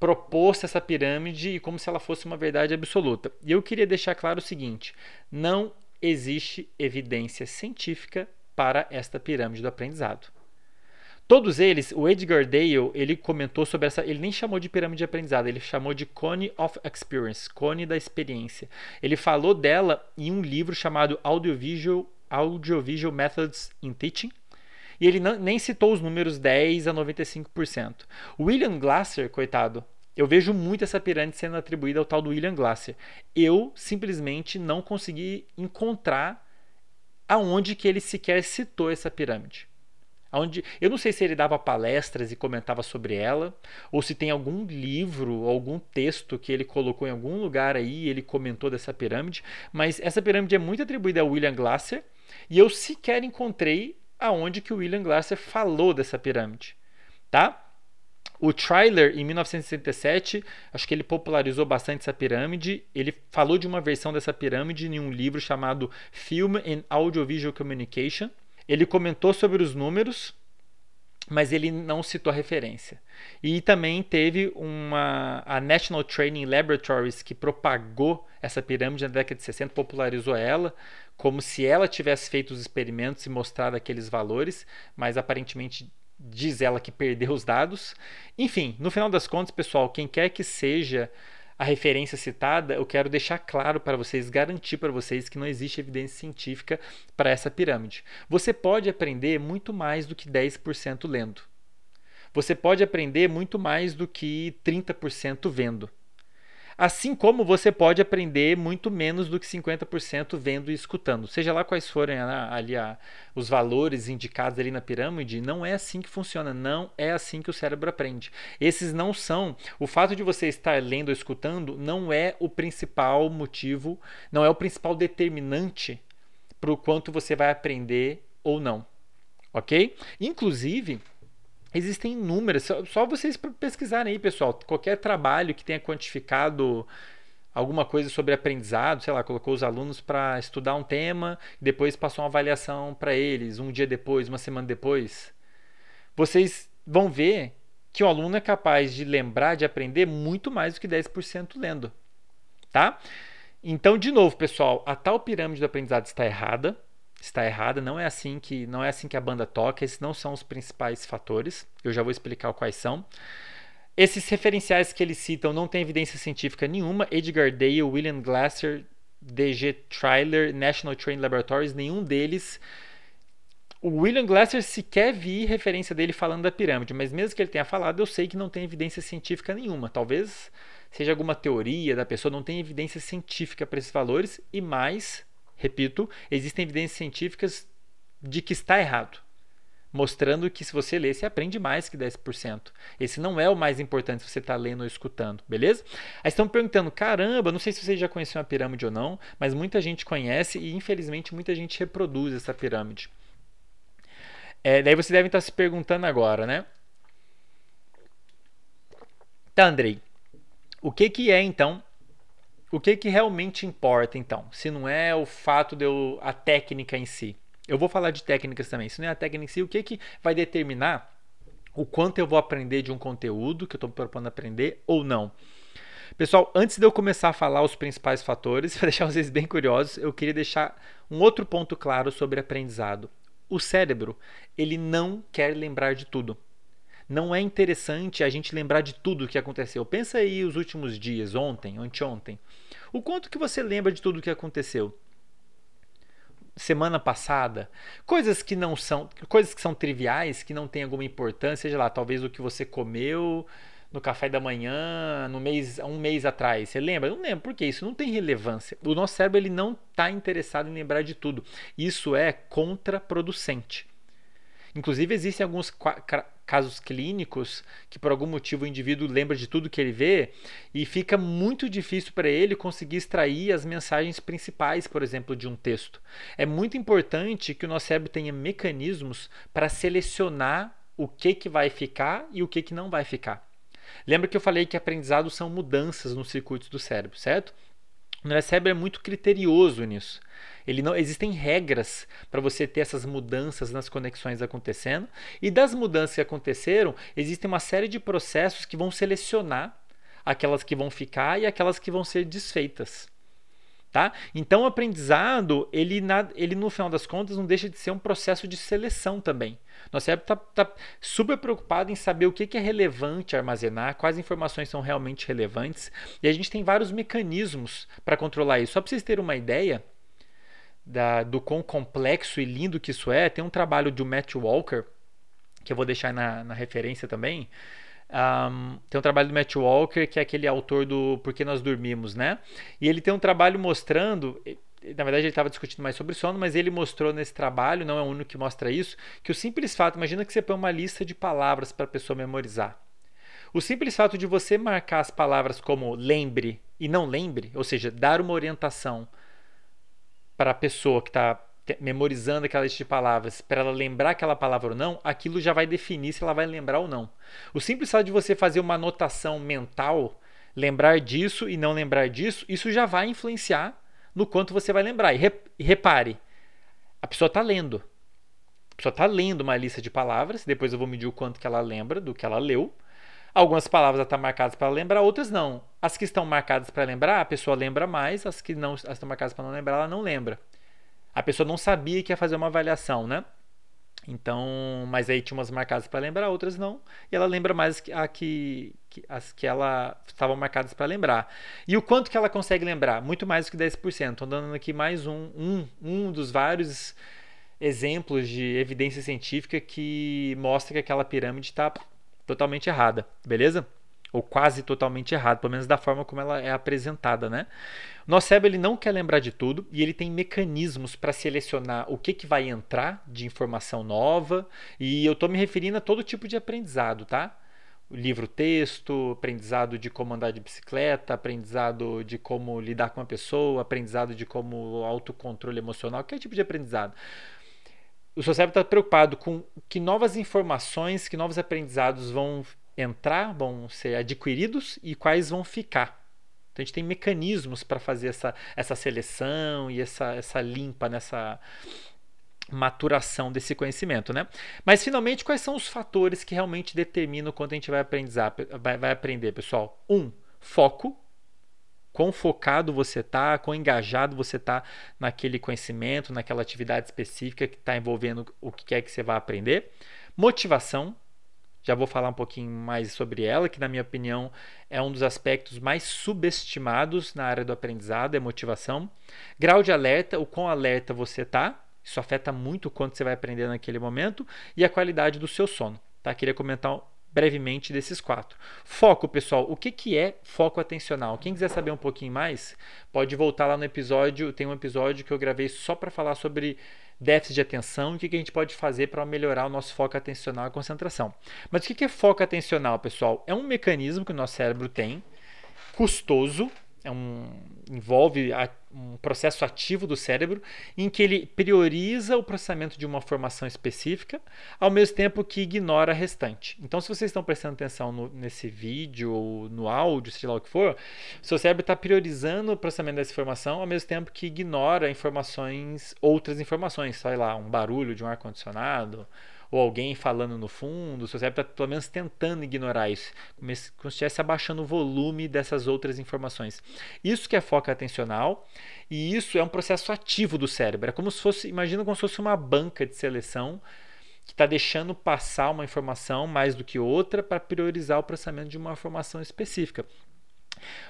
proposto essa pirâmide e como se ela fosse uma verdade absoluta. E eu queria deixar claro o seguinte: não existe evidência científica para esta pirâmide do aprendizado. Todos eles, o Edgar Dale, ele comentou sobre essa, ele nem chamou de pirâmide de aprendizado, ele chamou de Cone of Experience, cone da experiência. Ele falou dela em um livro chamado Audiovisual, Audiovisual Methods in Teaching, e ele não, nem citou os números 10 a 95%. O William Glasser, coitado, eu vejo muito essa pirâmide sendo atribuída ao tal do William Glasser. Eu simplesmente não consegui encontrar aonde que ele sequer citou essa pirâmide. Onde, eu não sei se ele dava palestras e comentava sobre ela, ou se tem algum livro, algum texto que ele colocou em algum lugar aí ele comentou dessa pirâmide, mas essa pirâmide é muito atribuída a William Glasser e eu sequer encontrei aonde que o William Glasser falou dessa pirâmide, tá? O Trailer, em 1967, acho que ele popularizou bastante essa pirâmide. Ele falou de uma versão dessa pirâmide em um livro chamado Film and Audiovisual Communication. Ele comentou sobre os números, mas ele não citou a referência. E também teve uma a National Training Laboratories que propagou essa pirâmide na década de 60, popularizou ela, como se ela tivesse feito os experimentos e mostrado aqueles valores, mas aparentemente diz ela que perdeu os dados. Enfim, no final das contas, pessoal, quem quer que seja a referência citada, eu quero deixar claro para vocês, garantir para vocês que não existe evidência científica para essa pirâmide. Você pode aprender muito mais do que 10% lendo. Você pode aprender muito mais do que 30% vendo. Assim como você pode aprender muito menos do que 50% vendo e escutando. Seja lá quais forem né, ali a, os valores indicados ali na pirâmide, não é assim que funciona, não é assim que o cérebro aprende. Esses não são. O fato de você estar lendo ou escutando não é o principal motivo, não é o principal determinante para o quanto você vai aprender ou não. Ok? Inclusive, Existem inúmeras, só, só vocês pesquisarem aí, pessoal. Qualquer trabalho que tenha quantificado alguma coisa sobre aprendizado, sei lá, colocou os alunos para estudar um tema, depois passou uma avaliação para eles, um dia depois, uma semana depois. Vocês vão ver que o aluno é capaz de lembrar, de aprender muito mais do que 10% lendo, tá? Então, de novo, pessoal, a tal pirâmide do aprendizado está errada está errada, não é assim que não é assim que a banda toca, esses não são os principais fatores. Eu já vou explicar quais são. Esses referenciais que eles citam não têm evidência científica nenhuma. Edgar Dale, William Glasser, DG Trailer, National Training Laboratories, nenhum deles. O William Glasser sequer vi referência dele falando da pirâmide, mas mesmo que ele tenha falado, eu sei que não tem evidência científica nenhuma. Talvez seja alguma teoria da pessoa, não tem evidência científica para esses valores e mais repito, existem evidências científicas de que está errado. Mostrando que se você ler, você aprende mais que 10%. Esse não é o mais importante se você está lendo ou escutando, beleza? Aí estão perguntando: caramba, não sei se vocês já conheciam a pirâmide ou não, mas muita gente conhece e infelizmente muita gente reproduz essa pirâmide. É, daí você deve estar se perguntando agora, né? Tá, Andrei. O que, que é então o que, que realmente importa então? Se não é o fato de eu, a técnica em si. Eu vou falar de técnicas também. Se não é a técnica em si, o que, que vai determinar o quanto eu vou aprender de um conteúdo que eu estou propondo aprender ou não? Pessoal, antes de eu começar a falar os principais fatores, para deixar vocês bem curiosos, eu queria deixar um outro ponto claro sobre aprendizado. O cérebro, ele não quer lembrar de tudo. Não é interessante a gente lembrar de tudo o que aconteceu. Pensa aí os últimos dias, ontem, anteontem. O quanto que você lembra de tudo o que aconteceu? Semana passada, coisas que não são, coisas que são triviais, que não têm alguma importância, seja lá, talvez o que você comeu no café da manhã, no mês, um mês atrás. Você lembra? Não lembro, porque isso não tem relevância. O nosso cérebro ele não está interessado em lembrar de tudo. Isso é contraproducente. Inclusive, existem alguns casos clínicos que, por algum motivo, o indivíduo lembra de tudo que ele vê e fica muito difícil para ele conseguir extrair as mensagens principais, por exemplo, de um texto. É muito importante que o nosso cérebro tenha mecanismos para selecionar o que, que vai ficar e o que, que não vai ficar. Lembra que eu falei que aprendizado são mudanças nos circuitos do cérebro, certo? O nosso cérebro é muito criterioso nisso. Ele não existem regras para você ter essas mudanças nas conexões acontecendo. E das mudanças que aconteceram, existem uma série de processos que vão selecionar aquelas que vão ficar e aquelas que vão ser desfeitas. Tá? Então o aprendizado, ele, ele no final das contas não deixa de ser um processo de seleção também. Nosso cérebro está tá super preocupado em saber o que, que é relevante armazenar, quais informações são realmente relevantes. E a gente tem vários mecanismos para controlar isso. Só para vocês terem uma ideia da, do quão complexo e lindo que isso é, tem um trabalho de Matt Walker, que eu vou deixar na, na referência também, um, tem um trabalho do Matt Walker, que é aquele autor do Por que Nós Dormimos, né? E ele tem um trabalho mostrando. Na verdade, ele estava discutindo mais sobre sono, mas ele mostrou nesse trabalho, não é o único que mostra isso, que o simples fato, imagina que você põe uma lista de palavras para a pessoa memorizar. O simples fato de você marcar as palavras como lembre e não lembre, ou seja, dar uma orientação para a pessoa que está memorizando aquela lista de palavras para ela lembrar aquela palavra ou não, aquilo já vai definir se ela vai lembrar ou não. O simples fato de você fazer uma anotação mental, lembrar disso e não lembrar disso, isso já vai influenciar no quanto você vai lembrar. E, repare, a pessoa está lendo. A pessoa está lendo uma lista de palavras, depois eu vou medir o quanto que ela lembra do que ela leu. Algumas palavras estão marcadas para lembrar, outras não. As que estão marcadas para lembrar, a pessoa lembra mais, as que não as estão marcadas para não lembrar, ela não lembra a pessoa não sabia que ia fazer uma avaliação, né? Então, mas aí tinha umas marcadas para lembrar, outras não. E ela lembra mais a que, que as que ela estavam marcadas para lembrar. E o quanto que ela consegue lembrar? Muito mais do que 10%. Estou dando aqui mais um, um, um dos vários exemplos de evidência científica que mostra que aquela pirâmide está totalmente errada, beleza? ou quase totalmente errado, pelo menos da forma como ela é apresentada, né? Nosso cérebro ele não quer lembrar de tudo e ele tem mecanismos para selecionar o que, que vai entrar de informação nova e eu estou me referindo a todo tipo de aprendizado, tá? livro-texto, aprendizado de como andar de bicicleta, aprendizado de como lidar com uma pessoa, aprendizado de como autocontrole emocional, qualquer tipo de aprendizado. O seu cérebro está preocupado com que novas informações, que novos aprendizados vão entrar, vão ser adquiridos e quais vão ficar. Então a gente tem mecanismos para fazer essa, essa seleção e essa, essa limpa nessa maturação desse conhecimento, né? Mas finalmente, quais são os fatores que realmente determinam quanto a gente vai, vai, vai aprender, pessoal? Um, foco. Quão focado você está, quão engajado você está naquele conhecimento, naquela atividade específica que está envolvendo o que quer que você vai aprender. Motivação, já vou falar um pouquinho mais sobre ela, que na minha opinião é um dos aspectos mais subestimados na área do aprendizado, é motivação. Grau de alerta, o quão alerta você está, isso afeta muito quanto você vai aprender naquele momento e a qualidade do seu sono. Tá? Queria comentar brevemente desses quatro. Foco, pessoal. O que, que é foco atencional? Quem quiser saber um pouquinho mais, pode voltar lá no episódio. Tem um episódio que eu gravei só para falar sobre déficit de atenção e o que a gente pode fazer para melhorar o nosso foco atencional e concentração. Mas o que é foco atencional, pessoal? É um mecanismo que o nosso cérebro tem, custoso, é um, envolve a, um processo ativo do cérebro em que ele prioriza o processamento de uma formação específica, ao mesmo tempo que ignora a restante. Então, se vocês estão prestando atenção no, nesse vídeo ou no áudio, seja lá o que for, seu cérebro está priorizando o processamento dessa informação ao mesmo tempo que ignora informações, outras informações, sei lá, um barulho de um ar-condicionado, ou alguém falando no fundo, o seu cérebro está pelo menos tentando ignorar isso, como se estivesse abaixando o volume dessas outras informações. Isso que é foco atencional, e isso é um processo ativo do cérebro. É como se fosse, imagina como se fosse uma banca de seleção que está deixando passar uma informação mais do que outra para priorizar o processamento de uma informação específica.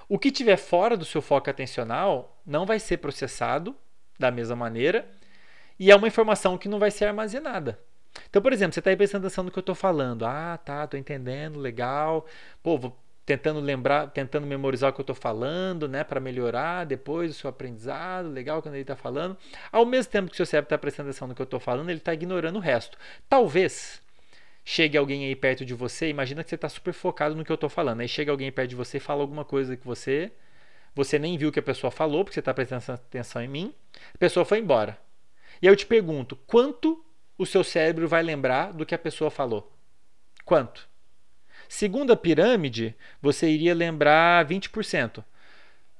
O que tiver fora do seu foco atencional não vai ser processado da mesma maneira e é uma informação que não vai ser armazenada. Então, por exemplo, você está aí prestando atenção no que eu estou falando. Ah, tá, estou entendendo, legal. Pô, vou tentando lembrar, tentando memorizar o que eu estou falando, né, para melhorar depois o seu aprendizado, legal quando ele está falando. Ao mesmo tempo que o seu cérebro está prestando atenção no que eu estou falando, ele está ignorando o resto. Talvez chegue alguém aí perto de você, imagina que você está super focado no que eu estou falando. Aí chega alguém perto de você e fala alguma coisa que você, você nem viu que a pessoa falou, porque você está prestando atenção em mim. A pessoa foi embora. E aí eu te pergunto, quanto o seu cérebro vai lembrar do que a pessoa falou. Quanto? Segundo a pirâmide, você iria lembrar 20%.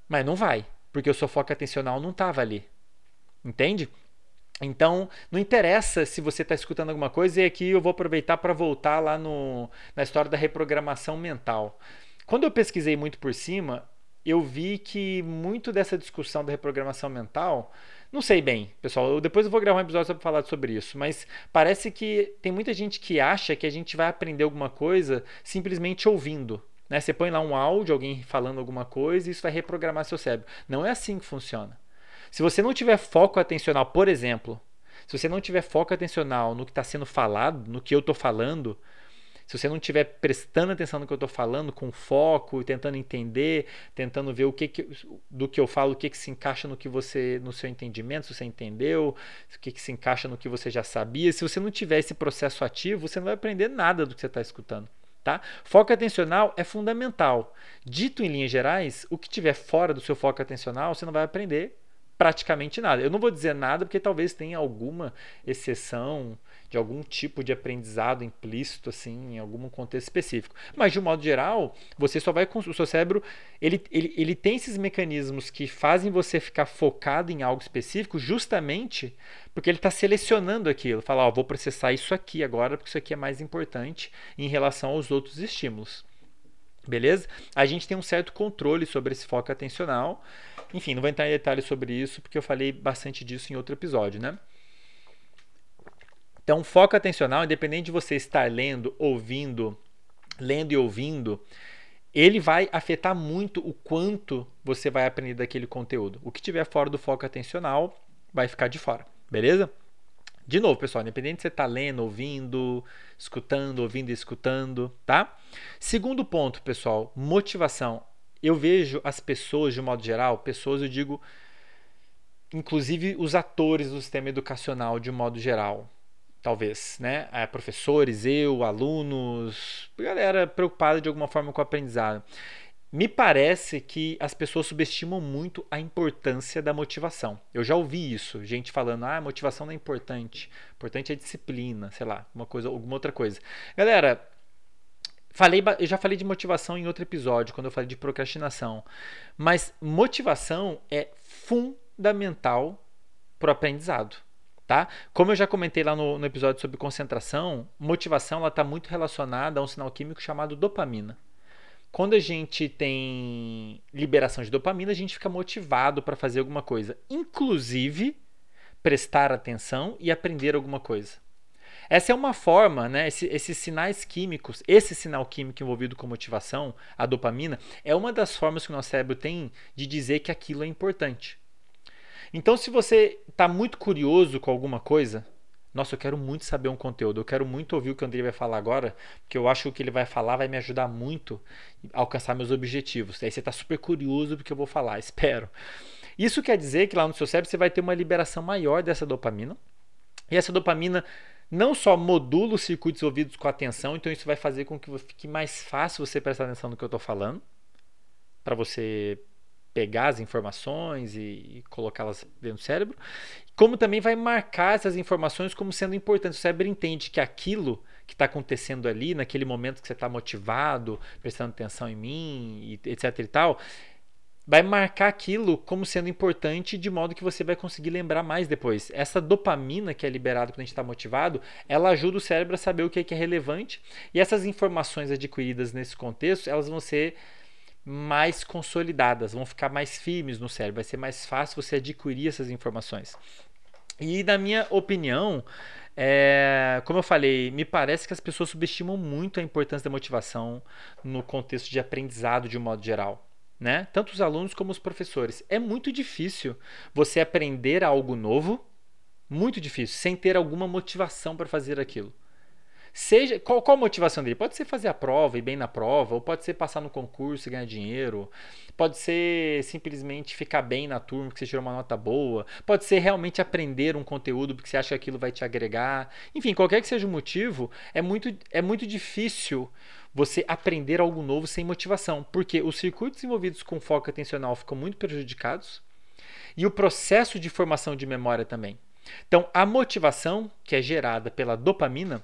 Mas não vai, porque o seu foco atencional não estava ali. Entende? Então, não interessa se você está escutando alguma coisa, e aqui eu vou aproveitar para voltar lá no, na história da reprogramação mental. Quando eu pesquisei muito por cima, eu vi que muito dessa discussão da reprogramação mental, não sei bem, pessoal, eu, depois eu vou gravar um episódio para falar sobre isso, mas parece que tem muita gente que acha que a gente vai aprender alguma coisa simplesmente ouvindo. Né? Você põe lá um áudio, alguém falando alguma coisa, e isso vai reprogramar seu cérebro. Não é assim que funciona. Se você não tiver foco atencional, por exemplo, se você não tiver foco atencional no que está sendo falado, no que eu estou falando, se você não estiver prestando atenção no que eu estou falando, com foco, tentando entender, tentando ver o que, que, do que eu falo, o que, que se encaixa no que você, no seu entendimento, se você entendeu, o que, que se encaixa no que você já sabia, se você não tiver esse processo ativo, você não vai aprender nada do que você está escutando. Tá? Foco atencional é fundamental. Dito em linhas gerais, o que tiver fora do seu foco atencional, você não vai aprender praticamente nada. Eu não vou dizer nada porque talvez tenha alguma exceção de algum tipo de aprendizado implícito assim em algum contexto específico. Mas de um modo geral, você só vai com o seu cérebro, ele, ele, ele tem esses mecanismos que fazem você ficar focado em algo específico justamente porque ele está selecionando aquilo. Fala, ó, vou processar isso aqui agora porque isso aqui é mais importante em relação aos outros estímulos. Beleza? A gente tem um certo controle sobre esse foco atencional. Enfim, não vou entrar em detalhes sobre isso porque eu falei bastante disso em outro episódio, né? Então, foco atencional, independente de você estar lendo, ouvindo, lendo e ouvindo, ele vai afetar muito o quanto você vai aprender daquele conteúdo. O que tiver fora do foco atencional vai ficar de fora, beleza? De novo, pessoal, independente de você estar tá lendo, ouvindo, escutando, ouvindo e escutando, tá? Segundo ponto, pessoal, motivação. Eu vejo as pessoas, de modo geral, pessoas, eu digo, inclusive os atores do sistema educacional, de modo geral, talvez, né? É, professores, eu, alunos, galera preocupada de alguma forma com o aprendizado. Me parece que as pessoas subestimam muito a importância da motivação. Eu já ouvi isso, gente falando: "Ah, motivação não é importante. Importante é disciplina, sei lá, uma coisa, alguma outra coisa". Galera, falei, eu já falei de motivação em outro episódio, quando eu falei de procrastinação. Mas motivação é fundamental para o aprendizado. Tá? Como eu já comentei lá no, no episódio sobre concentração, motivação está muito relacionada a um sinal químico chamado dopamina. Quando a gente tem liberação de dopamina, a gente fica motivado para fazer alguma coisa, inclusive prestar atenção e aprender alguma coisa. Essa é uma forma, né? Esse, esses sinais químicos, esse sinal químico envolvido com motivação, a dopamina, é uma das formas que o nosso cérebro tem de dizer que aquilo é importante. Então, se você está muito curioso com alguma coisa, nossa, eu quero muito saber um conteúdo, eu quero muito ouvir o que o André vai falar agora, porque eu acho que o que ele vai falar vai me ajudar muito a alcançar meus objetivos. Aí você está super curioso do que eu vou falar, espero. Isso quer dizer que lá no seu cérebro você vai ter uma liberação maior dessa dopamina. E essa dopamina não só modula os circuitos ouvidos com atenção, então isso vai fazer com que fique mais fácil você prestar atenção no que eu estou falando, para você pegar as informações e, e colocá-las dentro do cérebro, como também vai marcar essas informações como sendo importantes. O cérebro entende que aquilo que está acontecendo ali, naquele momento que você está motivado, prestando atenção em mim, etc e tal, vai marcar aquilo como sendo importante de modo que você vai conseguir lembrar mais depois. Essa dopamina que é liberada quando a gente está motivado, ela ajuda o cérebro a saber o que é, que é relevante e essas informações adquiridas nesse contexto, elas vão ser mais consolidadas, vão ficar mais firmes no cérebro, vai ser mais fácil você adquirir essas informações. E na minha opinião, é, como eu falei, me parece que as pessoas subestimam muito a importância da motivação no contexto de aprendizado de um modo geral. Né? Tanto os alunos como os professores. É muito difícil você aprender algo novo, muito difícil, sem ter alguma motivação para fazer aquilo. Seja qual, qual a motivação dele? Pode ser fazer a prova e bem na prova, ou pode ser passar no concurso e ganhar dinheiro, pode ser simplesmente ficar bem na turma porque você tirou uma nota boa, pode ser realmente aprender um conteúdo porque você acha que aquilo vai te agregar. Enfim, qualquer que seja o motivo, é muito, é muito difícil você aprender algo novo sem motivação, porque os circuitos envolvidos com foco atencional ficam muito prejudicados e o processo de formação de memória também. Então, a motivação que é gerada pela dopamina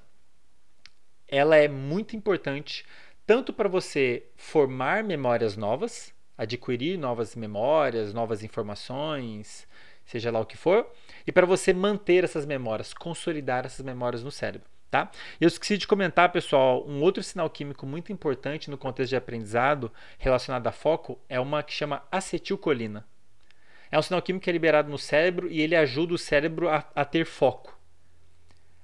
ela é muito importante tanto para você formar memórias novas, adquirir novas memórias, novas informações, seja lá o que for, e para você manter essas memórias, consolidar essas memórias no cérebro. Tá? Eu esqueci de comentar, pessoal, um outro sinal químico muito importante no contexto de aprendizado relacionado a foco é uma que chama acetilcolina. É um sinal químico que é liberado no cérebro e ele ajuda o cérebro a, a ter foco,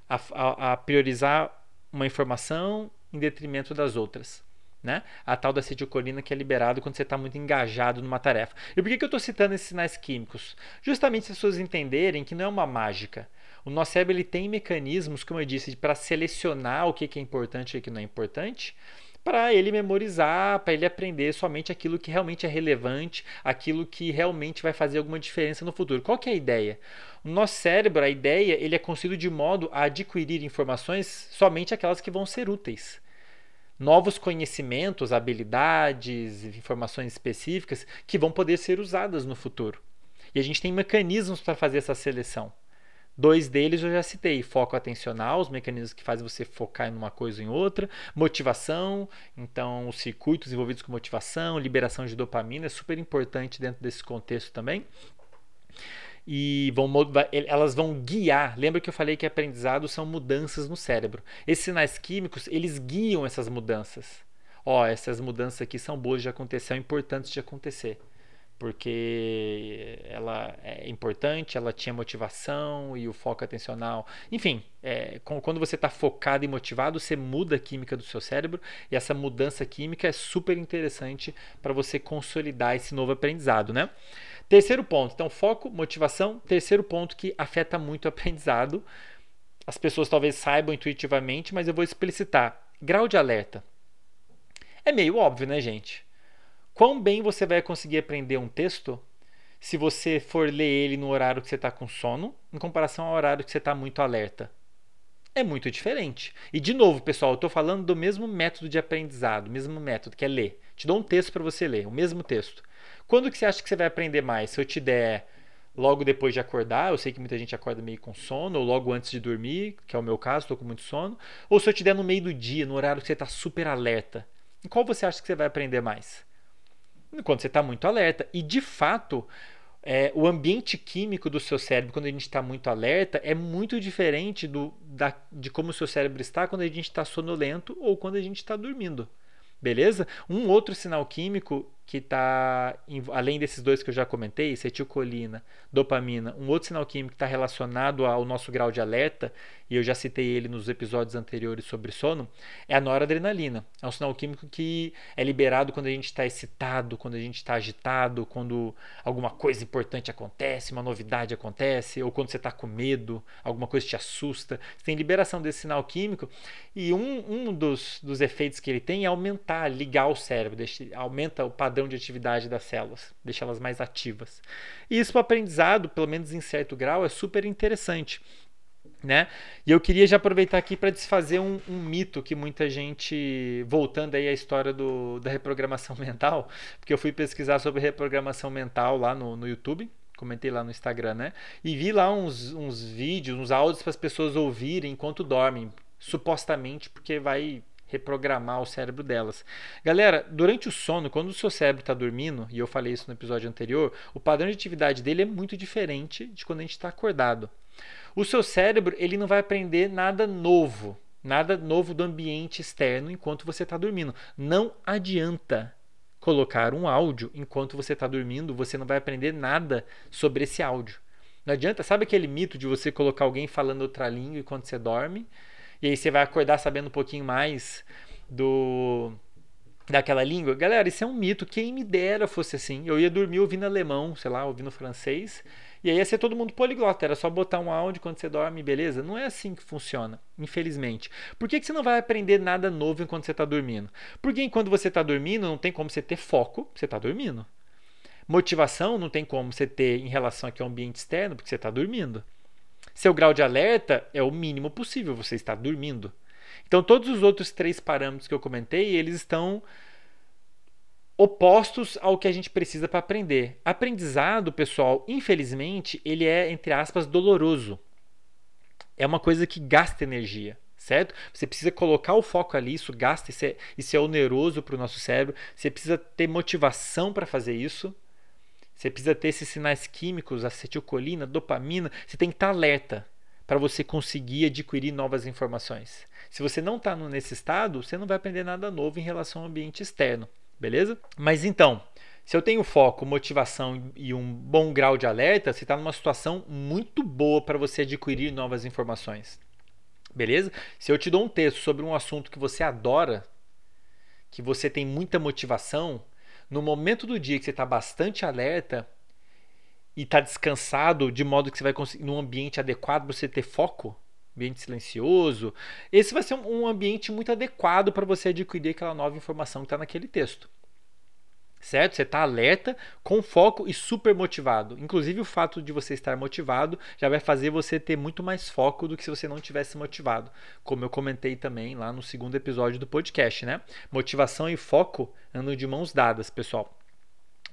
a, a, a priorizar uma informação em detrimento das outras. Né? A tal da acetilcolina que é liberado quando você está muito engajado numa tarefa. E por que, que eu estou citando esses sinais químicos? Justamente as pessoas entenderem que não é uma mágica. O nosso cérebro ele tem mecanismos, como eu disse, para selecionar o que, que é importante e o que não é importante, para ele memorizar, para ele aprender somente aquilo que realmente é relevante, aquilo que realmente vai fazer alguma diferença no futuro. Qual que é a ideia? O nosso cérebro, a ideia, ele é construído de modo a adquirir informações somente aquelas que vão ser úteis novos conhecimentos, habilidades, informações específicas que vão poder ser usadas no futuro. E a gente tem mecanismos para fazer essa seleção. Dois deles eu já citei: foco atencional, os mecanismos que fazem você focar em uma coisa ou em outra, motivação, então os circuitos envolvidos com motivação, liberação de dopamina é super importante dentro desse contexto também e vão elas vão guiar. Lembra que eu falei que aprendizado são mudanças no cérebro. Esses sinais químicos, eles guiam essas mudanças. Ó, essas mudanças aqui são boas de acontecer, são importantes de acontecer. Porque ela é importante, ela tinha motivação e o foco atencional. Enfim, é, quando você está focado e motivado, você muda a química do seu cérebro e essa mudança química é super interessante para você consolidar esse novo aprendizado, né? Terceiro ponto, então foco, motivação. Terceiro ponto que afeta muito o aprendizado. As pessoas talvez saibam intuitivamente, mas eu vou explicitar. Grau de alerta. É meio óbvio, né, gente? Quão bem você vai conseguir aprender um texto se você for ler ele no horário que você está com sono, em comparação ao horário que você está muito alerta? É muito diferente. E de novo, pessoal, eu estou falando do mesmo método de aprendizado, mesmo método que é ler. Te dou um texto para você ler, o mesmo texto. Quando que você acha que você vai aprender mais? Se eu te der logo depois de acordar, eu sei que muita gente acorda meio com sono, ou logo antes de dormir, que é o meu caso, estou com muito sono, ou se eu te der no meio do dia, no horário que você está super alerta. Em qual você acha que você vai aprender mais? Quando você está muito alerta. E de fato, é, o ambiente químico do seu cérebro, quando a gente está muito alerta, é muito diferente do, da, de como o seu cérebro está quando a gente está sonolento ou quando a gente está dormindo. Beleza? Um outro sinal químico que está, além desses dois que eu já comentei, acetilcolina, dopamina, um outro sinal químico que está relacionado ao nosso grau de alerta, e eu já citei ele nos episódios anteriores sobre sono, é a noradrenalina. É um sinal químico que é liberado quando a gente está excitado, quando a gente está agitado, quando alguma coisa importante acontece, uma novidade acontece, ou quando você está com medo, alguma coisa te assusta. Você tem liberação desse sinal químico, e um, um dos, dos efeitos que ele tem é aumentar, ligar o cérebro, deixa, aumenta o padrão padrão de atividade das células, deixa elas mais ativas. E isso para aprendizado, pelo menos em certo grau, é super interessante. Né? E eu queria já aproveitar aqui para desfazer um, um, mito que muita gente, voltando aí à história do, da reprogramação mental, porque eu fui pesquisar sobre reprogramação mental lá no, no YouTube, comentei lá no Instagram, né? E vi lá uns, uns vídeos, uns áudios para as pessoas ouvirem enquanto dormem, supostamente porque vai reprogramar o cérebro delas. Galera, durante o sono, quando o seu cérebro está dormindo, e eu falei isso no episódio anterior, o padrão de atividade dele é muito diferente de quando a gente está acordado. O seu cérebro ele não vai aprender nada novo, nada novo do ambiente externo enquanto você está dormindo. Não adianta colocar um áudio enquanto você está dormindo, você não vai aprender nada sobre esse áudio. Não adianta, sabe aquele mito de você colocar alguém falando outra língua enquanto você dorme? E aí você vai acordar sabendo um pouquinho mais do daquela língua. Galera, isso é um mito. Quem me dera fosse assim. Eu ia dormir ouvindo alemão, sei lá, ouvindo francês. E aí ia ser todo mundo poliglota. Era só botar um áudio quando você dorme, beleza? Não é assim que funciona, infelizmente. Por que, que você não vai aprender nada novo enquanto você está dormindo? Porque enquanto você está dormindo, não tem como você ter foco, você está dormindo. Motivação não tem como você ter em relação aqui ao ambiente externo, porque você está dormindo. Seu grau de alerta é o mínimo possível, você está dormindo. Então, todos os outros três parâmetros que eu comentei, eles estão opostos ao que a gente precisa para aprender. Aprendizado, pessoal, infelizmente, ele é, entre aspas, doloroso. É uma coisa que gasta energia, certo? Você precisa colocar o foco ali, isso gasta, isso é, isso é oneroso para o nosso cérebro. Você precisa ter motivação para fazer isso. Você precisa ter esses sinais químicos, acetilcolina, dopamina. Você tem que estar alerta para você conseguir adquirir novas informações. Se você não está nesse estado, você não vai aprender nada novo em relação ao ambiente externo, beleza? Mas então, se eu tenho foco, motivação e um bom grau de alerta, você está numa situação muito boa para você adquirir novas informações. Beleza? Se eu te dou um texto sobre um assunto que você adora, que você tem muita motivação, no momento do dia que você está bastante alerta e está descansado, de modo que você vai conseguir, num ambiente adequado para você ter foco, ambiente silencioso, esse vai ser um ambiente muito adequado para você adquirir aquela nova informação que está naquele texto certo? Você está alerta, com foco e super motivado. Inclusive, o fato de você estar motivado já vai fazer você ter muito mais foco do que se você não tivesse motivado. Como eu comentei também lá no segundo episódio do podcast, né? Motivação e foco andam de mãos dadas, pessoal.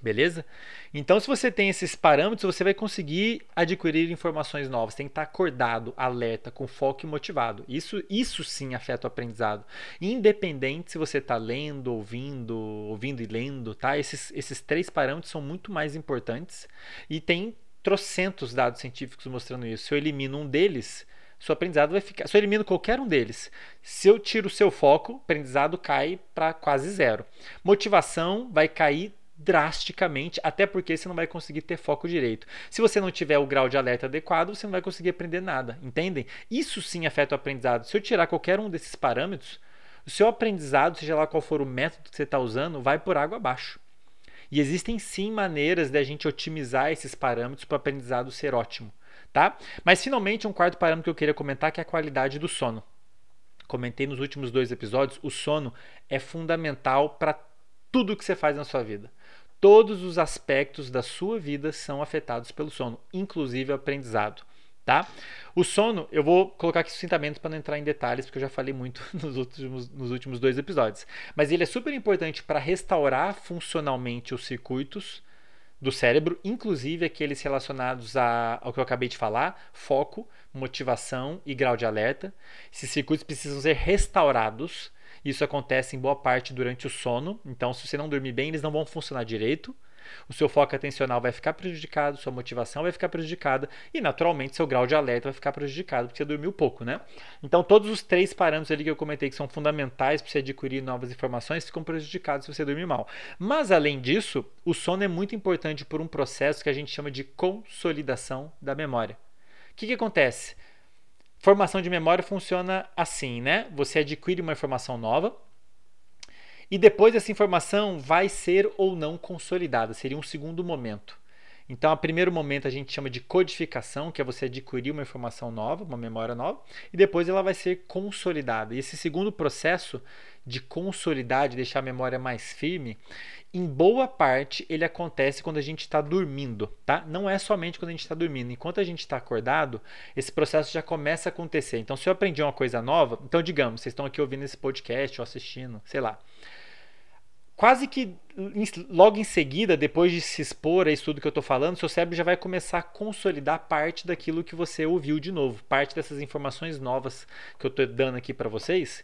Beleza? Então, se você tem esses parâmetros, você vai conseguir adquirir informações novas. Tem que estar acordado, alerta, com foco e motivado. Isso, isso sim afeta o aprendizado. Independente se você está lendo, ouvindo, ouvindo e lendo, tá? Esses, esses três parâmetros são muito mais importantes e tem trocentos dados científicos mostrando isso. Se eu elimino um deles, seu aprendizado vai ficar. Se eu elimino qualquer um deles, se eu tiro o seu foco, o aprendizado cai para quase zero. Motivação vai cair drasticamente, até porque você não vai conseguir ter foco direito. Se você não tiver o grau de alerta adequado, você não vai conseguir aprender nada, entendem? Isso sim afeta o aprendizado. Se eu tirar qualquer um desses parâmetros, o seu aprendizado, seja lá qual for o método que você está usando, vai por água abaixo. E existem sim maneiras de a gente otimizar esses parâmetros para o aprendizado ser ótimo, tá? Mas finalmente um quarto parâmetro que eu queria comentar que é a qualidade do sono. Comentei nos últimos dois episódios, o sono é fundamental para tudo que você faz na sua vida. Todos os aspectos da sua vida são afetados pelo sono, inclusive o aprendizado. Tá? O sono, eu vou colocar aqui sucintamente para não entrar em detalhes, porque eu já falei muito nos últimos, nos últimos dois episódios. Mas ele é super importante para restaurar funcionalmente os circuitos do cérebro, inclusive aqueles relacionados a, ao que eu acabei de falar: foco, motivação e grau de alerta. Esses circuitos precisam ser restaurados isso acontece em boa parte durante o sono. Então, se você não dormir bem, eles não vão funcionar direito. O seu foco atencional vai ficar prejudicado, sua motivação vai ficar prejudicada e, naturalmente, seu grau de alerta vai ficar prejudicado porque você dormiu pouco, né? Então, todos os três parâmetros ali que eu comentei que são fundamentais para você adquirir novas informações ficam prejudicados se você dormir mal. Mas, além disso, o sono é muito importante por um processo que a gente chama de consolidação da memória. O que, que acontece? Formação de memória funciona assim, né? Você adquire uma informação nova e depois essa informação vai ser ou não consolidada, seria um segundo momento. Então, a primeiro momento a gente chama de codificação, que é você adquirir uma informação nova, uma memória nova, e depois ela vai ser consolidada. E esse segundo processo de consolidar, de deixar a memória mais firme, em boa parte ele acontece quando a gente está dormindo, tá? Não é somente quando a gente está dormindo. Enquanto a gente está acordado, esse processo já começa a acontecer. Então, se eu aprendi uma coisa nova, então digamos, vocês estão aqui ouvindo esse podcast ou assistindo, sei lá quase que logo em seguida, depois de se expor a isso tudo que eu estou falando, seu cérebro já vai começar a consolidar parte daquilo que você ouviu de novo, parte dessas informações novas que eu estou dando aqui para vocês,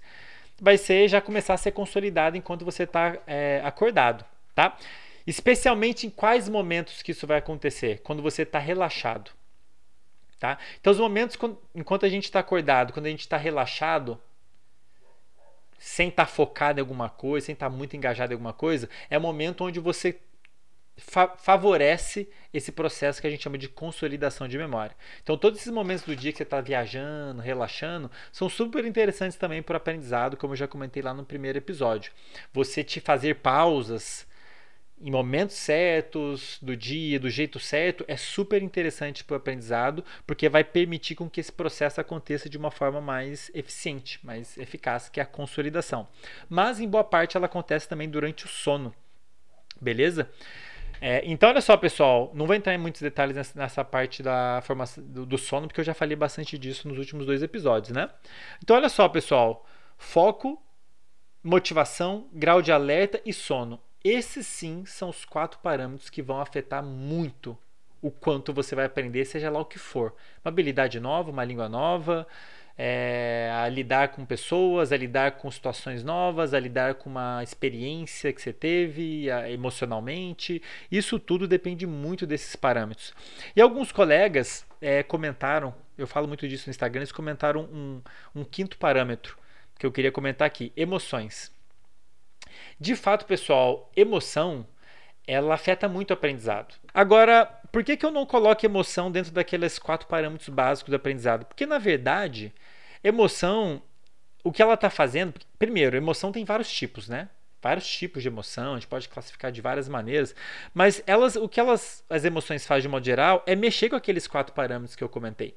vai ser já começar a ser consolidado enquanto você está é, acordado, tá? Especialmente em quais momentos que isso vai acontecer? Quando você está relaxado, tá? Então, os momentos quando, enquanto a gente está acordado, quando a gente está relaxado, sem estar tá focado em alguma coisa, sem estar tá muito engajado em alguma coisa, é o momento onde você fa favorece esse processo que a gente chama de consolidação de memória. Então, todos esses momentos do dia que você está viajando, relaxando, são super interessantes também para o aprendizado, como eu já comentei lá no primeiro episódio. Você te fazer pausas em momentos certos do dia, do jeito certo, é super interessante para o aprendizado, porque vai permitir com que esse processo aconteça de uma forma mais eficiente, mais eficaz, que é a consolidação. Mas em boa parte ela acontece também durante o sono, beleza? É, então, olha só, pessoal, não vou entrar em muitos detalhes nessa, parte da formação do, do, sono, porque eu já falei bastante disso nos últimos dois episódios, né? Então, olha só, pessoal, foco, motivação, grau de alerta e sono. Esses sim são os quatro parâmetros que vão afetar muito o quanto você vai aprender, seja lá o que for. Uma habilidade nova, uma língua nova, é, a lidar com pessoas, a lidar com situações novas, a lidar com uma experiência que você teve a, emocionalmente. Isso tudo depende muito desses parâmetros. E alguns colegas é, comentaram, eu falo muito disso no Instagram, eles comentaram um, um quinto parâmetro que eu queria comentar aqui: emoções. De fato, pessoal, emoção ela afeta muito o aprendizado. Agora, por que, que eu não coloco emoção dentro daqueles quatro parâmetros básicos do aprendizado? Porque, na verdade, emoção, o que ela está fazendo. Primeiro, emoção tem vários tipos, né? Vários tipos de emoção, a gente pode classificar de várias maneiras, mas elas, o que elas, as emoções fazem de modo geral é mexer com aqueles quatro parâmetros que eu comentei.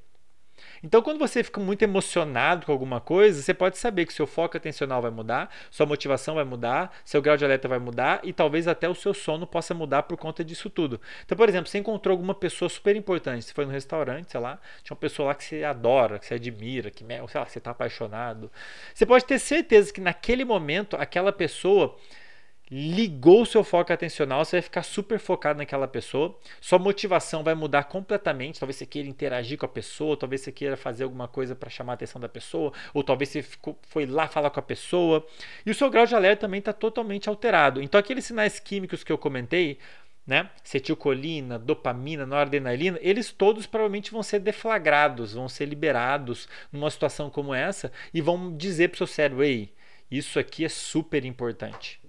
Então, quando você fica muito emocionado com alguma coisa, você pode saber que seu foco atencional vai mudar, sua motivação vai mudar, seu grau de alerta vai mudar e talvez até o seu sono possa mudar por conta disso tudo. Então, por exemplo, você encontrou alguma pessoa super importante, você foi no restaurante, sei lá, tinha uma pessoa lá que você adora, que você admira, que sei lá, você está apaixonado. Você pode ter certeza que naquele momento aquela pessoa ligou o seu foco atencional, você vai ficar super focado naquela pessoa. Sua motivação vai mudar completamente. Talvez você queira interagir com a pessoa, talvez você queira fazer alguma coisa para chamar a atenção da pessoa, ou talvez você ficou, foi lá falar com a pessoa. E o seu grau de alerta também está totalmente alterado. Então, aqueles sinais químicos que eu comentei, né? Acetilcolina, dopamina, noradrenalina, eles todos provavelmente vão ser deflagrados, vão ser liberados numa situação como essa e vão dizer para o seu cérebro: ei, isso aqui é super importante.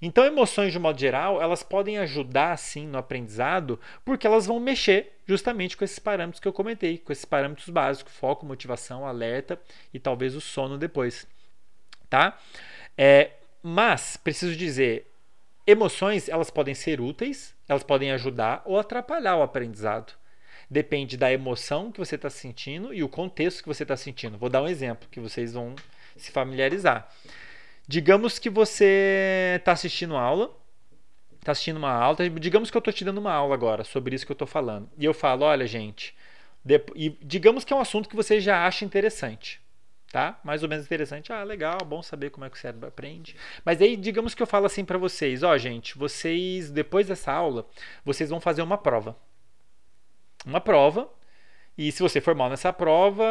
Então, emoções, de modo geral, elas podem ajudar sim no aprendizado, porque elas vão mexer justamente com esses parâmetros que eu comentei, com esses parâmetros básicos: foco, motivação, alerta e talvez o sono depois. Tá? É, mas, preciso dizer, emoções elas podem ser úteis, elas podem ajudar ou atrapalhar o aprendizado. Depende da emoção que você está sentindo e o contexto que você está sentindo. Vou dar um exemplo que vocês vão se familiarizar. Digamos que você está assistindo aula, está assistindo uma aula, digamos que eu estou te dando uma aula agora sobre isso que eu estou falando. E eu falo, olha, gente, e digamos que é um assunto que você já acha interessante. Tá? Mais ou menos interessante. Ah, legal, bom saber como é que o cérebro aprende. Mas aí, digamos que eu falo assim para vocês, ó, gente, vocês depois dessa aula, vocês vão fazer uma prova. Uma prova e se você for mal nessa prova,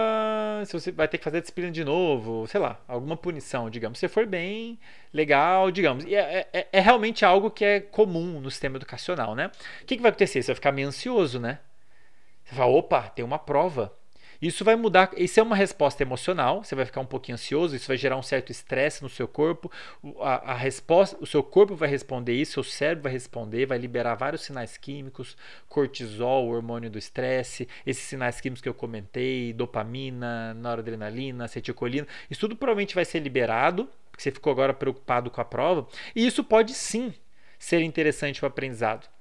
você vai ter que fazer a disciplina de novo, sei lá, alguma punição, digamos. Se for bem, legal, digamos. E é, é, é realmente algo que é comum no sistema educacional, né? O que, que vai acontecer? Você vai ficar meio ansioso, né? Você vai, opa, tem uma prova. Isso vai mudar, isso é uma resposta emocional, você vai ficar um pouquinho ansioso, isso vai gerar um certo estresse no seu corpo. A, a, resposta, o seu corpo vai responder isso, seu cérebro vai responder, vai liberar vários sinais químicos, cortisol, hormônio do estresse, esses sinais químicos que eu comentei, dopamina, noradrenalina, acetilcolina, isso tudo provavelmente vai ser liberado, porque você ficou agora preocupado com a prova, e isso pode sim ser interessante para o aprendizado.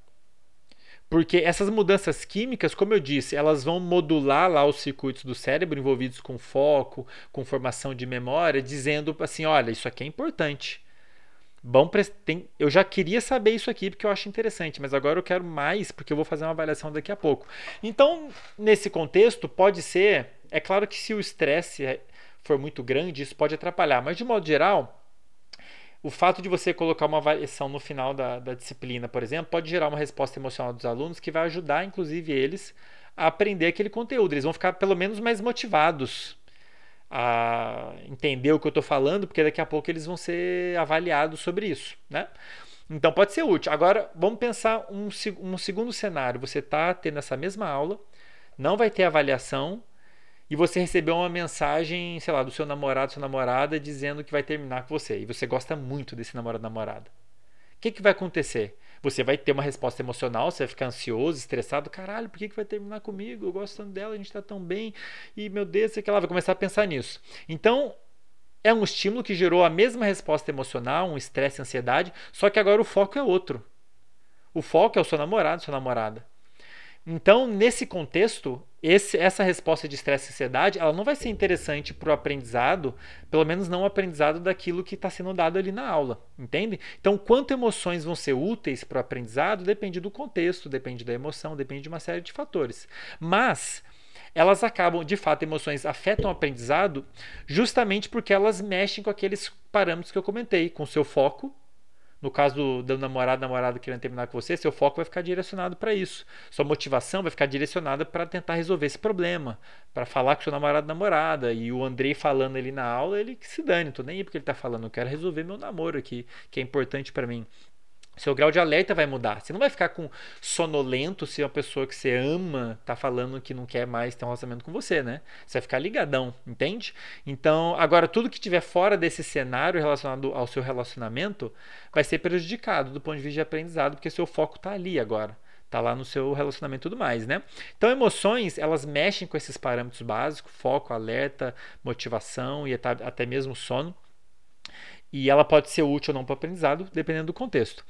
Porque essas mudanças químicas, como eu disse, elas vão modular lá os circuitos do cérebro envolvidos com foco, com formação de memória, dizendo assim: olha, isso aqui é importante. Bom, eu já queria saber isso aqui porque eu acho interessante, mas agora eu quero mais porque eu vou fazer uma avaliação daqui a pouco. Então, nesse contexto, pode ser. É claro que se o estresse for muito grande, isso pode atrapalhar, mas de modo geral, o fato de você colocar uma avaliação no final da, da disciplina, por exemplo, pode gerar uma resposta emocional dos alunos que vai ajudar, inclusive, eles a aprender aquele conteúdo. Eles vão ficar pelo menos mais motivados a entender o que eu estou falando, porque daqui a pouco eles vão ser avaliados sobre isso, né? Então pode ser útil. Agora vamos pensar um, um segundo cenário. Você está tendo essa mesma aula, não vai ter avaliação, e você recebeu uma mensagem, sei lá, do seu namorado, sua namorada, dizendo que vai terminar com você, e você gosta muito desse namorado, namorada. O que, que vai acontecer? Você vai ter uma resposta emocional, você vai ficar ansioso, estressado. Caralho, por que, que vai terminar comigo? Eu gosto tanto dela, a gente está tão bem. E meu Deus, sei que ela vai começar a pensar nisso. Então, é um estímulo que gerou a mesma resposta emocional, um estresse, ansiedade, só que agora o foco é outro. O foco é o seu namorado, sua namorada. Então, nesse contexto, esse, essa resposta de estresse e ansiedade, ela não vai ser interessante para o aprendizado, pelo menos não o aprendizado daquilo que está sendo dado ali na aula, entende? Então, quanto emoções vão ser úteis para o aprendizado depende do contexto, depende da emoção, depende de uma série de fatores. Mas elas acabam, de fato, emoções afetam o aprendizado justamente porque elas mexem com aqueles parâmetros que eu comentei, com o seu foco, No caso do, do namorado, namorado querendo terminar com você, seu foco vai ficar direcionado para isso. Sua motivação vai ficar direcionada para tentar resolver esse problema, para falar com seu namorado, namorada. E o Andrei falando ali na aula, ele que se dane, tô nem aí porque ele tá falando, eu quero resolver meu namoro aqui, que é importante para mim seu grau de alerta vai mudar. Você não vai ficar com sonolento se uma pessoa que você ama tá falando que não quer mais ter um relacionamento com você, né? Você vai ficar ligadão, entende? Então, agora tudo que tiver fora desse cenário relacionado ao seu relacionamento vai ser prejudicado do ponto de vista de aprendizado, porque seu foco tá ali agora. Tá lá no seu relacionamento e tudo mais, né? Então, emoções, elas mexem com esses parâmetros básicos, foco, alerta, motivação e até mesmo sono e ela pode ser útil ou não para o aprendizado, dependendo do contexto.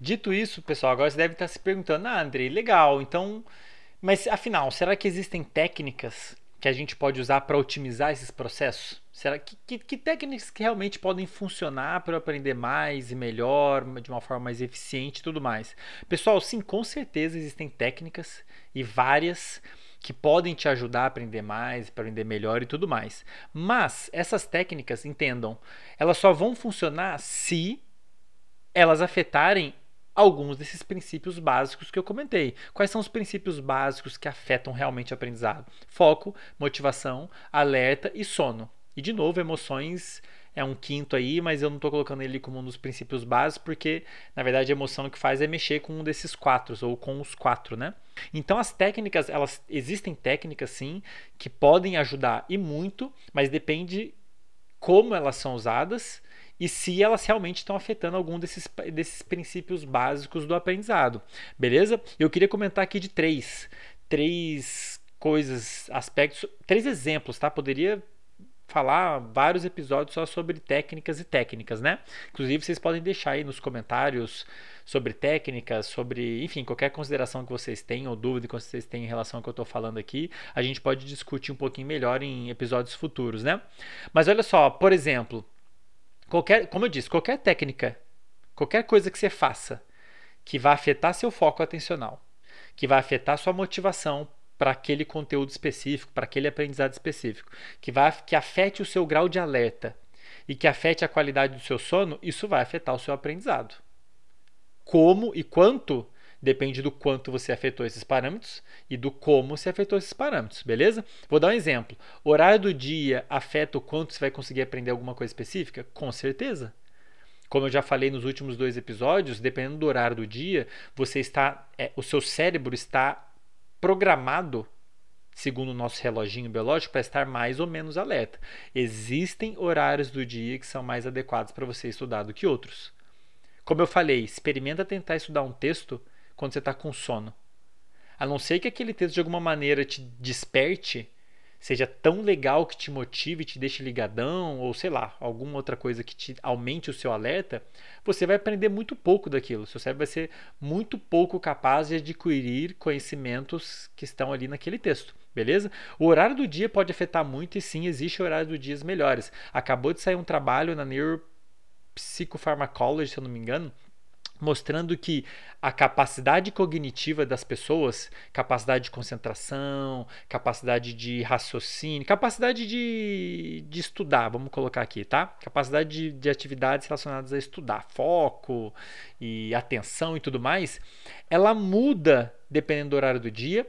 Dito isso, pessoal, agora você deve estar se perguntando: ah, Andrei, legal, então. Mas afinal, será que existem técnicas que a gente pode usar para otimizar esses processos? Será que, que, que, técnicas que realmente podem funcionar para eu aprender mais e melhor, de uma forma mais eficiente e tudo mais? Pessoal, sim, com certeza existem técnicas e várias que podem te ajudar a aprender mais, aprender melhor e tudo mais. Mas essas técnicas, entendam, elas só vão funcionar se elas afetarem alguns desses princípios básicos que eu comentei. Quais são os princípios básicos que afetam realmente o aprendizado? Foco, motivação, alerta e sono. E de novo, emoções é um quinto aí, mas eu não estou colocando ele como um dos princípios básicos, porque na verdade a emoção que faz é mexer com um desses quatro, ou com os quatro, né? Então as técnicas, elas existem técnicas sim que podem ajudar e muito, mas depende como elas são usadas e se elas realmente estão afetando algum desses, desses princípios básicos do aprendizado, beleza? Eu queria comentar aqui de três, três coisas, aspectos, três exemplos, tá? Poderia falar vários episódios só sobre técnicas e técnicas, né? Inclusive, vocês podem deixar aí nos comentários sobre técnicas, sobre, enfim, qualquer consideração que vocês tenham ou dúvida que vocês têm em relação ao que eu estou falando aqui, a gente pode discutir um pouquinho melhor em episódios futuros, né? Mas olha só, por exemplo, qualquer, como eu disse, qualquer técnica, qualquer coisa que você faça que vai afetar seu foco atencional, que vai afetar sua motivação para aquele conteúdo específico, para aquele aprendizado específico, que vai que afete o seu grau de alerta e que afete a qualidade do seu sono, isso vai afetar o seu aprendizado. Como e quanto depende do quanto você afetou esses parâmetros e do como você afetou esses parâmetros, beleza? Vou dar um exemplo. O horário do dia afeta o quanto você vai conseguir aprender alguma coisa específica? Com certeza. Como eu já falei nos últimos dois episódios, dependendo do horário do dia, você está, é, o seu cérebro está programado, segundo o nosso reloginho biológico, para estar mais ou menos alerta. Existem horários do dia que são mais adequados para você estudar do que outros. Como eu falei, experimenta tentar estudar um texto quando você está com sono. A não ser que aquele texto de alguma maneira te desperte seja tão legal que te motive, te deixe ligadão, ou sei lá, alguma outra coisa que te aumente o seu alerta, você vai aprender muito pouco daquilo. Seu cérebro vai ser muito pouco capaz de adquirir conhecimentos que estão ali naquele texto. Beleza? O horário do dia pode afetar muito e sim, existe horário do dias melhores. Acabou de sair um trabalho na Neuropsychopharmacology, se eu não me engano, mostrando que a capacidade cognitiva das pessoas, capacidade de concentração, capacidade de raciocínio, capacidade de, de estudar, vamos colocar aqui, tá? Capacidade de, de atividades relacionadas a estudar, foco e atenção e tudo mais, ela muda dependendo do horário do dia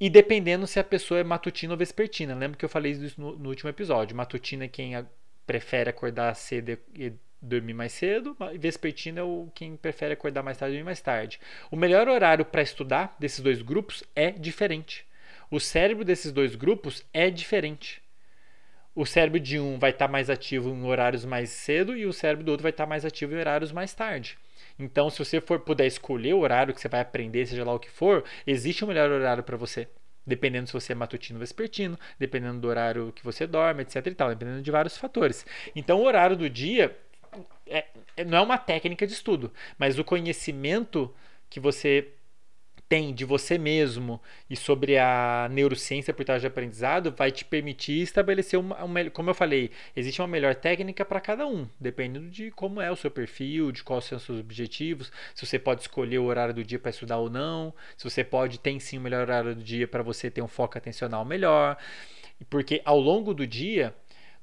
e dependendo se a pessoa é matutina ou vespertina. Lembra que eu falei isso no, no último episódio. Matutina é quem a, prefere acordar cedo e dormir mais cedo, e vespertino é o quem prefere acordar mais tarde e dormir mais tarde. O melhor horário para estudar desses dois grupos é diferente. O cérebro desses dois grupos é diferente. O cérebro de um vai estar tá mais ativo em horários mais cedo e o cérebro do outro vai estar tá mais ativo em horários mais tarde. Então, se você for puder escolher o horário que você vai aprender, seja lá o que for, existe um melhor horário para você dependendo se você é matutino ou vespertino, dependendo do horário que você dorme, etc e tal, dependendo de vários fatores. Então, o horário do dia é, é, não é uma técnica de estudo, mas o conhecimento que você tem de você mesmo e sobre a neurociência por trás de aprendizado vai te permitir estabelecer uma, uma como eu falei, existe uma melhor técnica para cada um, dependendo de como é o seu perfil, de quais são os seus objetivos, se você pode escolher o horário do dia para estudar ou não, se você pode tem sim o melhor horário do dia para você ter um foco atencional melhor, porque ao longo do dia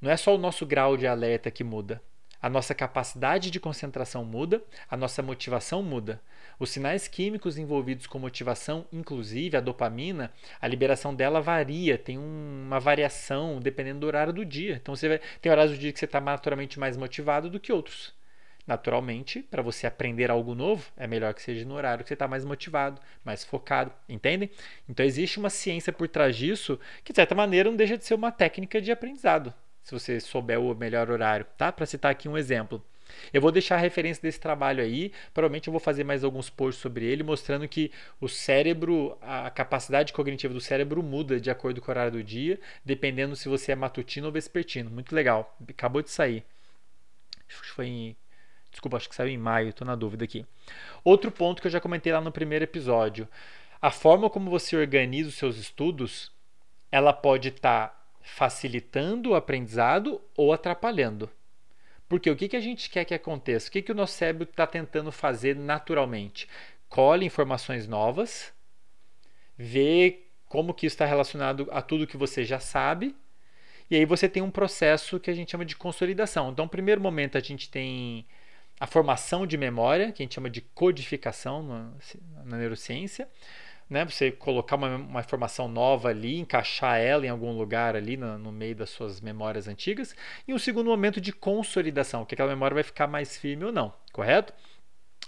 não é só o nosso grau de alerta que muda, a nossa capacidade de concentração muda, a nossa motivação muda. Os sinais químicos envolvidos com motivação, inclusive a dopamina, a liberação dela varia, tem um, uma variação dependendo do horário do dia. Então você vai, tem horários do dia que você está naturalmente mais motivado do que outros. Naturalmente, para você aprender algo novo, é melhor que seja no horário que você está mais motivado, mais focado, entendem? Então existe uma ciência por trás disso que, de certa maneira, não deixa de ser uma técnica de aprendizado, se você souber o melhor horário, tá? Para citar aqui um exemplo. Eu vou deixar a referência desse trabalho aí. Provavelmente eu vou fazer mais alguns posts sobre ele, mostrando que o cérebro, a capacidade cognitiva do cérebro muda de acordo com o horário do dia, dependendo se você é matutino ou vespertino. Muito legal. Acabou de sair. Acho que foi em Desculpa, acho que saiu em maio, estou na dúvida aqui. Outro ponto que eu já comentei lá no primeiro episódio. A forma como você organiza os seus estudos, ela pode estar tá facilitando o aprendizado ou atrapalhando. Porque o que, que a gente quer que aconteça? O que, que o nosso cérebro está tentando fazer naturalmente? Colhe informações novas, vê como que isso está relacionado a tudo que você já sabe, e aí você tem um processo que a gente chama de consolidação. Então, no primeiro momento, a gente tem a formação de memória, que a gente chama de codificação na, na neurociência. Né? Você colocar uma, uma, informação nova ali, encaixar ela em algum lugar ali no, no, meio das suas memórias antigas. E um segundo momento de consolidação, que aquela memória vai ficar mais firme ou não, correto?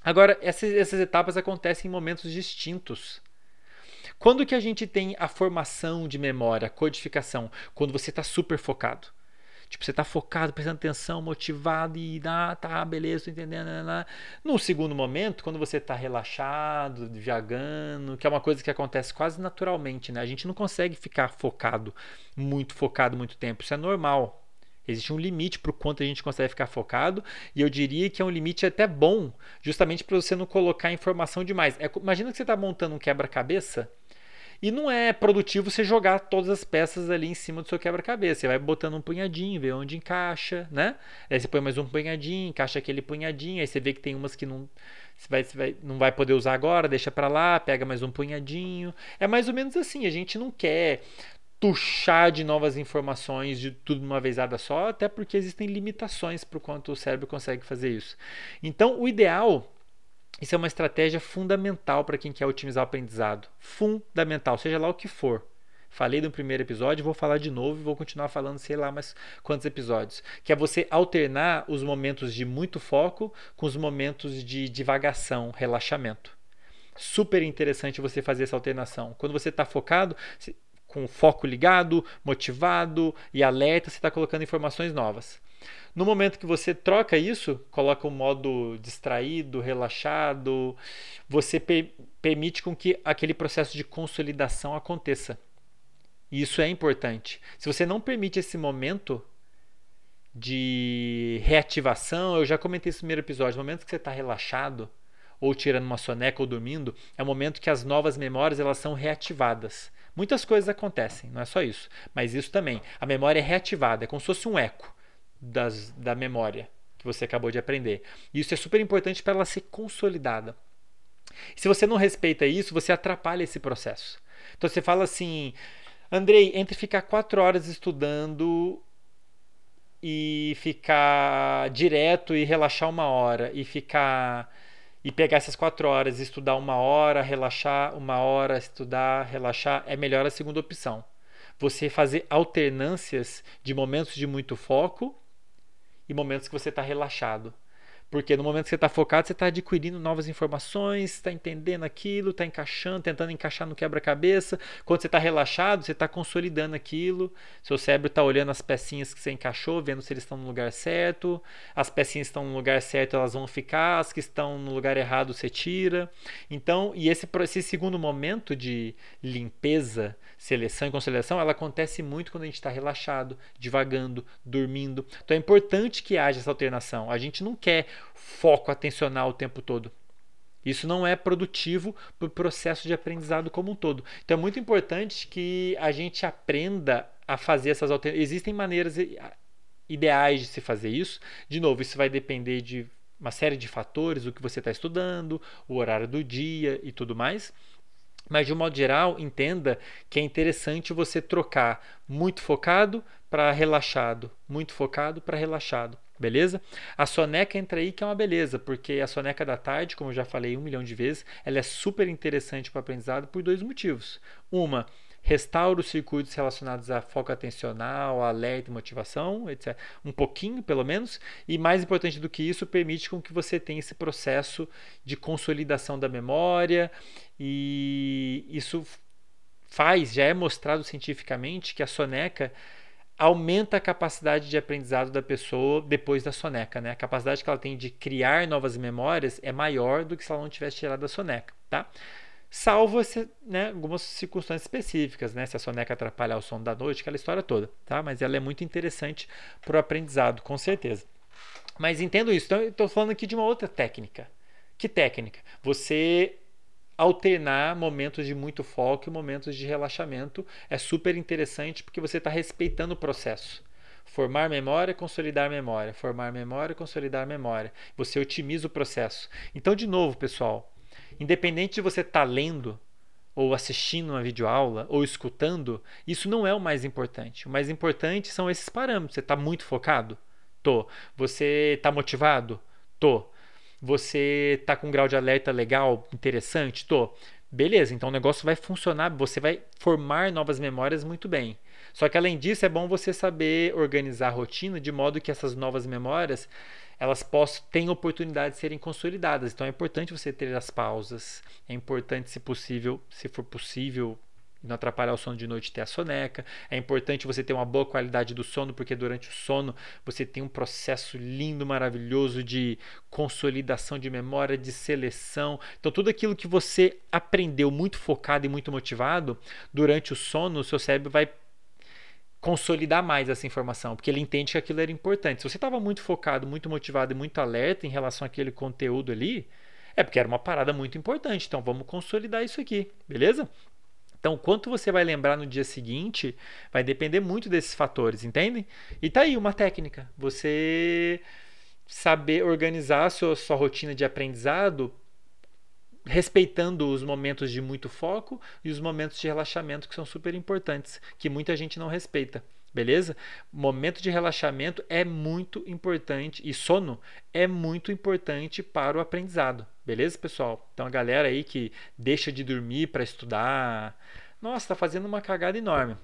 Agora, essas, essas etapas acontecem em momentos distintos. Quando que a gente tem a formação de memória, a codificação? Quando você está super focado. Tipo, você está focado, prestando atenção, motivado e ah, tá, beleza, tô entendendo. Né, né, né. No segundo momento, quando você está relaxado, viajando, que é uma coisa que acontece quase naturalmente, né? A gente não consegue ficar focado, muito focado muito tempo. Isso é normal. Existe um limite para o quanto a gente consegue ficar focado, e eu diria que é um limite até bom, justamente para você não colocar informação demais. É, imagina que você está montando um quebra-cabeça e não é produtivo você jogar todas as peças ali em cima do seu quebra-cabeça. Você vai botando um punhadinho, vê onde encaixa, né? Aí você põe mais um punhadinho, encaixa aquele punhadinho, aí você vê que tem umas que não você vai, você vai, não vai poder usar agora, deixa para lá, pega mais um punhadinho. É mais ou menos assim, a gente não quer tuchar de novas informações de tudo de uma vezada só, até porque existem limitações para o quanto o cérebro consegue fazer isso. Então, o ideal isso é uma estratégia fundamental para quem quer otimizar o aprendizado. Fundamental, seja lá o que for. Falei no primeiro episódio, vou falar de novo e vou continuar falando, sei lá, mais quantos episódios. Que é você alternar os momentos de muito foco com os momentos de divagação, relaxamento. Super interessante você fazer essa alternação. Quando você está focado, com o foco ligado, motivado e alerta, você está colocando informações novas. No momento que você troca isso, coloca um modo distraído, relaxado, você per permite com que aquele processo de consolidação aconteça. E isso é importante. Se você não permite esse momento de reativação, eu já comentei esse primeiro episódio, no momento que você está relaxado, ou tirando uma soneca ou dormindo, é o momento que as novas memórias elas são reativadas. Muitas coisas acontecem, não é só isso, mas isso também. A memória é reativada, é como se fosse um eco das, da memória que você acabou de aprender. Isso é super importante para ela ser consolidada. se você não respeita isso, você atrapalha esse processo. Então você fala assim, Andrei, entre ficar quatro horas estudando e ficar direto e relaxar uma hora e ficar e pegar essas quatro horas, estudar uma hora, relaxar uma hora, estudar, relaxar, é melhor a segunda opção. Você fazer alternâncias de momentos de muito foco e momentos que você está relaxado. Porque no momento que você está focado, você está adquirindo novas informações, está entendendo aquilo, está encaixando, tentando encaixar no quebra-cabeça. Quando você está relaxado, você está consolidando aquilo. Seu cérebro está olhando as pecinhas que você encaixou, vendo se eles estão no lugar certo. As pecinhas estão no lugar certo, elas vão ficar. As que estão no lugar errado, você tira. Então, e esse, esse segundo momento de limpeza, seleção e conciliação, ela acontece muito quando a gente está relaxado, divagando, dormindo. Então é importante que haja essa alternação. A gente não quer foco atencional o tempo todo. Isso não é produtivo para o processo de aprendizado como um todo. Então é muito importante que a gente aprenda a fazer essas alternativas. Existem maneiras ideais de se fazer isso. De novo, isso vai depender de uma série de fatores, o que você está estudando, o horário do dia e tudo mais. Mas de um modo geral, entenda que é interessante você trocar muito focado para relaxado, muito focado para relaxado. beleza? A soneca entra aí que é uma beleza, porque a soneca da tarde, como eu já falei um milhão de vezes, ela é super interessante para o aprendizado por dois motivos. Uma, restaura os circuitos relacionados a foco atencional, alerta e motivação, etc. Um pouquinho, pelo menos. E mais importante do que isso, permite com que você tenha esse processo de consolidação da memória. E isso faz, já é mostrado cientificamente que a soneca aumenta a capacidade de aprendizado da pessoa depois da soneca, né? A capacidade que ela tem de criar novas memórias é maior do que se ela não tivesse tirado a soneca, tá? Salvo né, algumas circunstâncias específicas, né? Se a soneca atrapalhar o sono da noite, aquela história toda, tá? Mas ela é muito interessante para o aprendizado, com certeza. Mas entendo isso. Então, estou falando aqui de uma outra técnica. Que técnica? Você alternar momentos de muito foco e momentos de relaxamento é super interessante porque você está respeitando o processo. Formar memória, consolidar memória. Formar memória, consolidar memória. Você otimiza o processo. Então, de novo, pessoal, independente de você estar tá lendo ou assistindo uma videoaula ou escutando, isso não é o mais importante. O mais importante são esses parâmetros. Você está muito focado? Tô. Você está motivado? Tô. Você tá com um grau de alerta legal, interessante? Tô. Beleza, então o negócio vai funcionar, você vai formar novas memórias muito bem. Só que além disso, é bom você saber organizar a rotina de modo que essas novas memórias elas possam ter oportunidade de serem consolidadas. Então é importante você ter as pausas, é importante, se possível, se for possível, não atrapalhar o sono de noite ter a soneca. É importante você ter uma boa qualidade do sono, porque durante o sono você tem um processo lindo, maravilhoso de consolidação de memória, de seleção. Então, tudo aquilo que você aprendeu muito focado e muito motivado, durante o sono, o seu cérebro vai consolidar mais essa informação, porque ele entende que aquilo era importante. Se você estava muito focado, muito motivado e muito alerta em relação àquele conteúdo ali, é porque era uma parada muito importante. Então vamos consolidar isso aqui, beleza? Então, quanto você vai lembrar no dia seguinte vai depender muito desses fatores, entendem? E tá aí uma técnica. Você saber organizar a sua, sua rotina de aprendizado respeitando os momentos de muito foco e os momentos de relaxamento que são super importantes, que muita gente não respeita. Beleza? Momento de relaxamento é muito importante e sono é muito importante para o aprendizado. Beleza, pessoal? Então a galera aí que deixa de dormir para estudar, nossa, está fazendo uma cagada enorme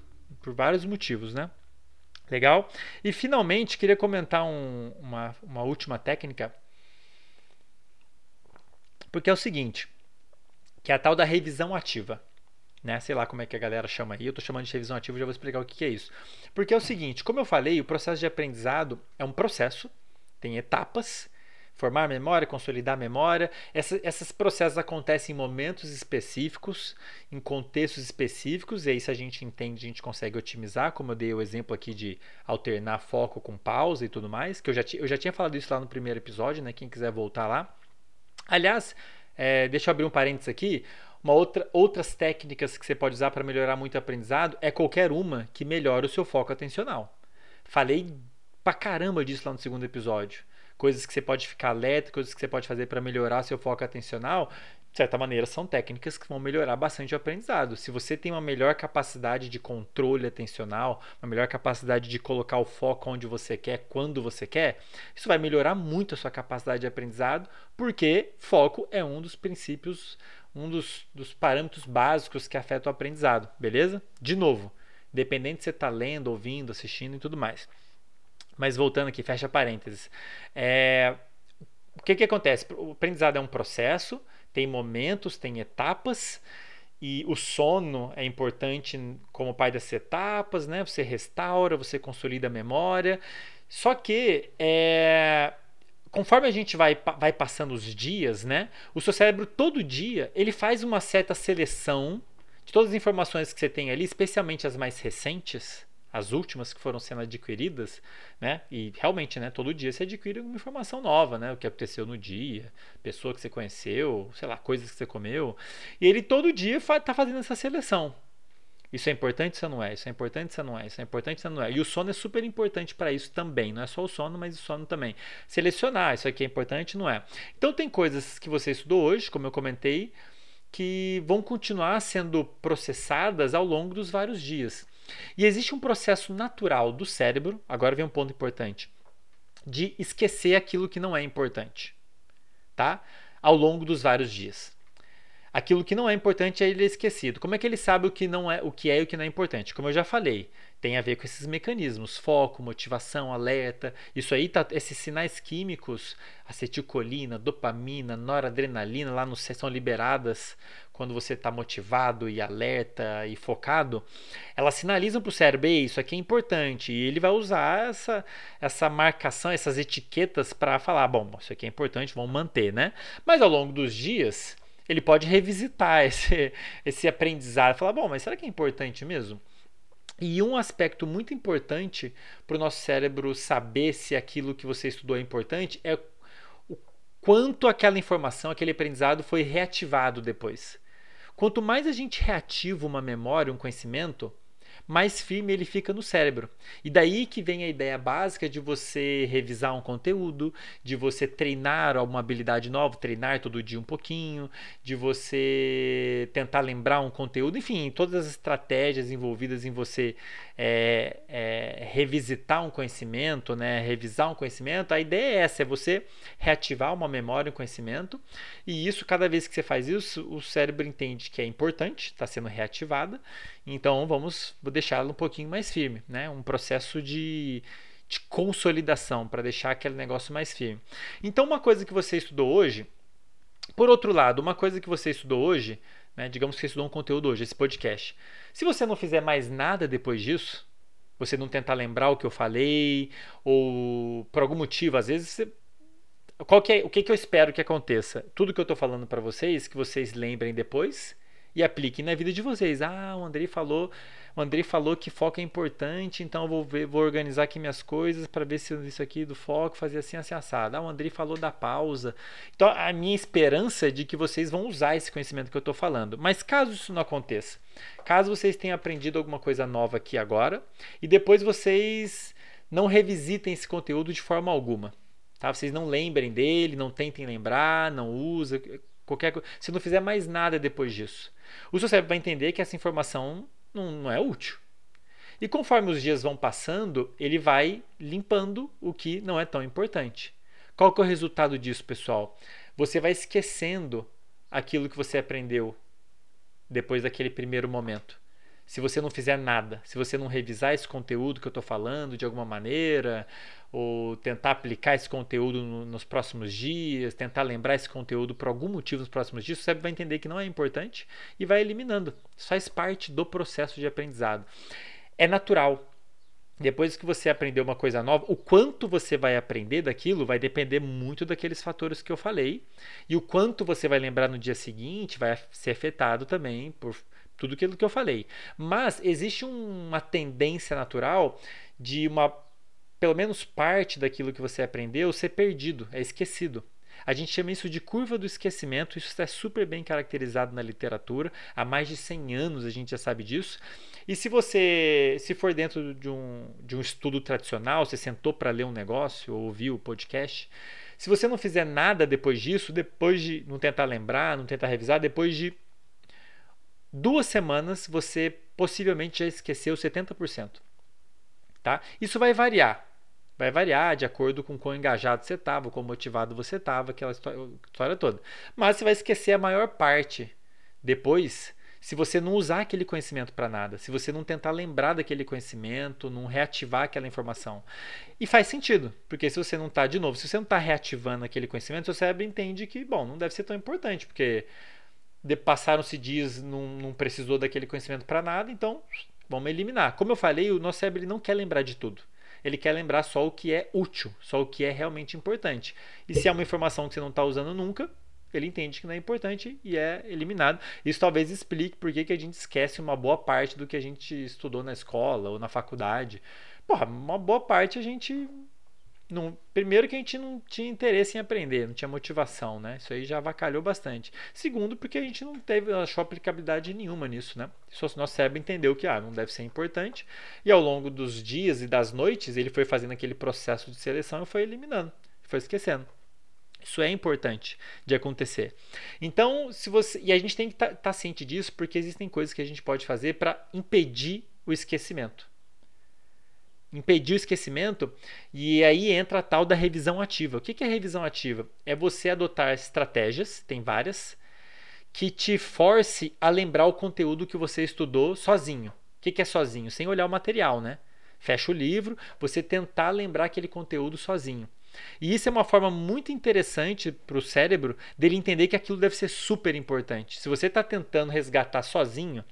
por vários motivos, né? Legal? E finalmente queria comentar um, uma, uma última técnica, porque é o seguinte, que é a tal da revisão ativa. Né? Sei lá como é que a galera chama aí, eu estou chamando de revisão ativa, já vou explicar o que, é isso. Porque é o seguinte, como eu falei, o processo de aprendizado é um processo, tem etapas, formar memória, consolidar memória. Essa, esses processos acontecem em momentos específicos, em contextos específicos, e aí se a gente entende, a gente consegue otimizar, como eu dei o exemplo aqui de alternar foco com pausa e tudo mais, que eu já, eu já tinha falado isso lá no primeiro episódio, né? Quem quiser voltar lá. Aliás, é, deixa eu abrir um parênteses aqui. Uma outra, outras técnicas que você pode usar para melhorar muito o aprendizado é qualquer uma que melhore o seu foco atencional. Falei pra caramba disso lá no segundo episódio coisas que você pode ficar alerta, coisas que você pode fazer para melhorar seu foco atencional, de certa maneira são técnicas que vão melhorar bastante o aprendizado. Se você tem uma melhor capacidade de controle atencional, uma melhor capacidade de colocar o foco onde você quer, quando você quer, isso vai melhorar muito a sua capacidade de aprendizado, porque foco é um dos princípios, um dos, dos parâmetros básicos que afetam o aprendizado, beleza? De novo, independente se você está lendo, ouvindo, assistindo e tudo mais. Mas voltando aqui, fecha parênteses. É, o que, que acontece? O aprendizado é um processo, tem momentos, tem etapas, e o sono é importante como pai das etapas, né? Você restaura, você consolida a memória. Só que é, conforme a gente vai, vai passando os dias, né? O seu cérebro todo dia ele faz uma certa seleção de todas as informações que você tem ali, especialmente as mais recentes as últimas que foram sendo adquiridas, né? E realmente, né, todo dia você adquire uma informação nova, né? O que aconteceu no dia, pessoa que você conheceu, sei lá, coisas que você comeu. E ele todo dia está fazendo essa seleção. Isso é importante, isso não é. Isso é importante, isso não é. Isso é importante, isso não é. E o sono é super importante para isso também. Não é só o sono, mas o sono também. Selecionar, isso aqui é importante, não é. Então tem coisas que você estudou hoje, como eu comentei, que vão continuar sendo processadas ao longo dos vários dias. E existe um processo natural do cérebro, agora vem um ponto importante. de esquecer aquilo que não é importante, tá? Ao longo dos vários dias. Aquilo que não é importante é ele esquecido. Como é que ele sabe o que não é, o que é e o que não é importante? Como eu já falei, tem a ver com esses mecanismos, foco, motivação, alerta. Isso aí tá, esses sinais químicos, acetilcolina, dopamina, noradrenalina lá no são liberadas quando você está motivado e alerta e focado, elas sinalizam para o cérebro, isso aqui é importante, e ele vai usar essa, essa marcação, essas etiquetas para falar, bom, isso aqui é importante, vamos manter, né? Mas ao longo dos dias, ele pode revisitar esse, esse aprendizado, falar, bom, mas será que é importante mesmo? E um aspecto muito importante para o nosso cérebro saber se aquilo que você estudou é importante é o quanto aquela informação, aquele aprendizado foi reativado depois. Quanto mais a gente reativa uma memória, um conhecimento, mais firme ele fica no cérebro. E daí que vem a ideia básica de você revisar um conteúdo, de você treinar alguma habilidade nova, treinar todo dia um pouquinho, de você tentar lembrar um conteúdo, enfim, todas as estratégias envolvidas em você é, é, revisitar um conhecimento, né, revisar um conhecimento. A ideia é essa, é você reativar uma memória, um conhecimento, e isso, cada vez que você faz isso, o cérebro entende que é importante, está sendo reativada, então vamos deixá-lo um pouquinho mais firme, né? Um processo de, de consolidação para deixar aquele negócio mais firme. Então, uma coisa que você estudou hoje, por outro lado, uma coisa que você estudou hoje, né, digamos que você estudou um conteúdo hoje, esse podcast. Se você não fizer mais nada depois disso, você não tentar lembrar o que eu falei, ou por algum motivo, às vezes você qual que é, o que, que eu espero que aconteça? Tudo que eu estou falando para vocês, que vocês lembrem depois e apliquem na vida de vocês. Ah, o Andrei falou, o Andrei falou que foco é importante, então eu vou, ver, vou organizar aqui minhas coisas para ver se isso aqui do foco fazia assim, assim, assado. Ah, o Andrei falou da pausa. Então, a minha esperança é de que vocês vão usar esse conhecimento que eu estou falando. Mas caso isso não aconteça, caso vocês tenham aprendido alguma coisa nova aqui agora e depois vocês não revisitem esse conteúdo de forma alguma. Tá? Vocês não lembrem dele, não tentem lembrar, não usa qualquer Se não fizer mais nada depois disso, o seu cérebro vai entender que essa informação não, não é útil. E conforme os dias vão passando, ele vai limpando o que não é tão importante. Qual que é o resultado disso, pessoal? Você vai esquecendo aquilo que você aprendeu depois daquele primeiro momento se você não fizer nada, se você não revisar esse conteúdo que eu estou falando de alguma maneira, ou tentar aplicar esse conteúdo no, nos próximos dias, tentar lembrar esse conteúdo por algum motivo nos próximos dias, você vai entender que não é importante e vai eliminando. Isso faz parte do processo de aprendizado. É natural. Depois que você aprender uma coisa nova, o quanto você vai aprender daquilo vai depender muito daqueles fatores que eu falei. E o quanto você vai lembrar no dia seguinte vai ser afetado também por tudo aquilo que eu falei. Mas existe uma tendência natural de uma pelo menos parte daquilo que você aprendeu ser perdido, é esquecido. A gente chama isso de curva do esquecimento, isso está super bem caracterizado na literatura, há mais de 100 anos a gente já sabe disso. E se você, se for dentro de um, de um estudo tradicional, você sentou para ler um negócio ou ouviu o podcast, se você não fizer nada depois disso, depois de não tentar lembrar, não tentar revisar, depois de duas semanas você possivelmente já esqueceu 70%. Tá? Isso vai variar. Vai variar de acordo com quão engajado você estava, quão motivado você estava, aquela história, toda. Mas você vai esquecer a maior parte depois se você não usar aquele conhecimento para nada, se você não tentar lembrar daquele conhecimento, não reativar aquela informação. E faz sentido, porque se você não está, de novo, se você não está reativando aquele conhecimento, seu cérebro entende que, bom, não deve ser tão importante, porque passaram-se dias, não, não precisou daquele conhecimento para nada, então vamos eliminar. Como eu falei, o nosso cérebro não quer lembrar de tudo. Ele quer lembrar só o que é útil, só o que é realmente importante. E se é uma informação que você não está usando nunca, ele entende que não é importante e é eliminado. Isso talvez explique por que, que a gente esquece uma boa parte do que a gente estudou na escola ou na faculdade. Porra, uma boa parte a gente não, primeiro que a gente não tinha interesse em aprender, não tinha motivação, né? Isso aí já avacalhou bastante. Segundo, porque a gente não teve, achou aplicabilidade nenhuma nisso, né? Só nosso cérebro entendeu que ah, não deve ser importante. E ao longo dos dias e das noites, ele foi fazendo aquele processo de seleção e foi eliminando, foi esquecendo. Isso é importante de acontecer. Então, se você e a gente tem que estar tá, tá ciente disso, porque existem coisas que a gente pode fazer para impedir o esquecimento. Impedir o esquecimento, e aí entra a tal da revisão ativa. O que é revisão ativa? É você adotar estratégias, tem várias, que te force a lembrar o conteúdo que você estudou sozinho. O que é sozinho? Sem olhar o material, né? Fecha o livro, você tentar lembrar aquele conteúdo sozinho. E isso é uma forma muito interessante para o cérebro dele entender que aquilo deve ser super importante. Se você está tentando resgatar sozinho,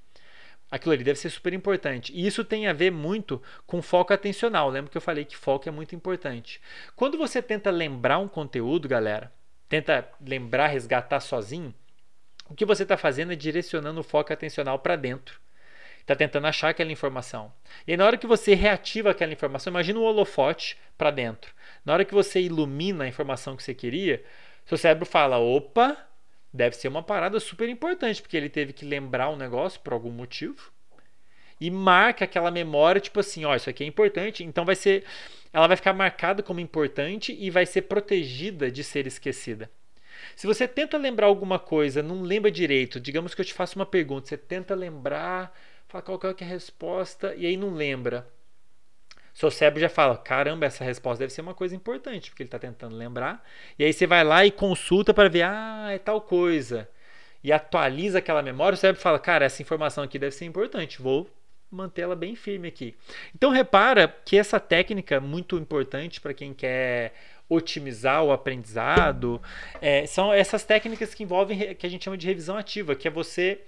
aquilo ali deve ser super importante. E isso tem a ver muito com foco atencional. Lembra que eu falei que foco é muito importante. Quando você tenta lembrar um conteúdo, galera, tenta lembrar, resgatar sozinho, o que você está fazendo é direcionando o foco atencional para dentro. Está tentando achar aquela informação. E aí, na hora que você reativa aquela informação, imagina o holofote para dentro. Na hora que você ilumina a informação que você queria, seu cérebro fala: opa, deve ser uma parada super importante, porque ele teve que lembrar um negócio por algum motivo. E marca aquela memória, tipo assim, ó, isso aqui é importante, então vai ser. Ela vai ficar marcada como importante e vai ser protegida de ser esquecida. Se você tenta lembrar alguma coisa, não lembra direito, digamos que eu te faço uma pergunta, você tenta lembrar, fala qual é a resposta e aí não lembra. Seu cérebro já fala: caramba, essa resposta deve ser uma coisa importante, porque ele está tentando lembrar. E aí você vai lá e consulta para ver: ah, é tal coisa. E atualiza aquela memória. O cérebro fala: cara, essa informação aqui deve ser importante, vou mantê-la bem firme aqui. Então repara que essa técnica é muito importante para quem quer otimizar o aprendizado é, são essas técnicas que envolvem que a gente chama de revisão ativa, que é você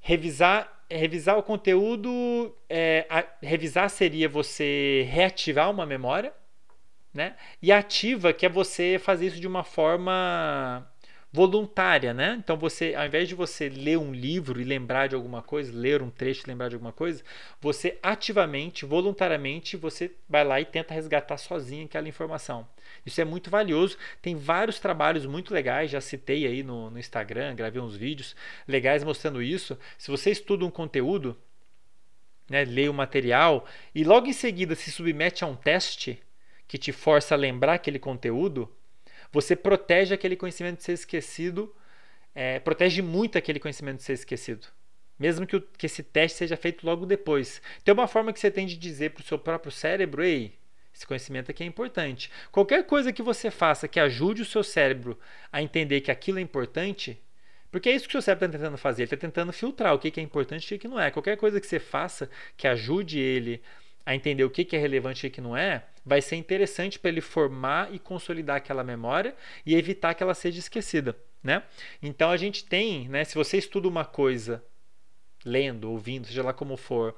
revisar revisar o conteúdo, é, a, revisar seria você reativar uma memória, né? E ativa que é você fazer isso de uma forma voluntária, né? Então você, ao invés de você ler um livro e lembrar de alguma coisa, ler um trecho e lembrar de alguma coisa, você ativamente, voluntariamente, você vai lá e tenta resgatar sozinho aquela informação. Isso é muito valioso. Tem vários trabalhos muito legais, já citei aí no, no Instagram, gravei uns vídeos legais mostrando isso. Se você estuda um conteúdo, né, lê o material e logo em seguida se submete a um teste que te força a lembrar aquele conteúdo, você protege aquele conhecimento de ser esquecido, é, protege muito aquele conhecimento de ser esquecido. Mesmo que, o, que esse teste seja feito logo depois. Tem uma forma que você tem de dizer para o seu próprio cérebro: ei, esse conhecimento aqui é importante. Qualquer coisa que você faça que ajude o seu cérebro a entender que aquilo é importante, porque é isso que o seu cérebro está tentando fazer. Ele está tentando filtrar o que é importante e o que não é. Qualquer coisa que você faça que ajude ele a entender o que é relevante e o que não é, vai ser interessante para ele formar e consolidar aquela memória e evitar que ela seja esquecida. Né? Então a gente tem, né, se você estuda uma coisa lendo, ouvindo, seja lá como for,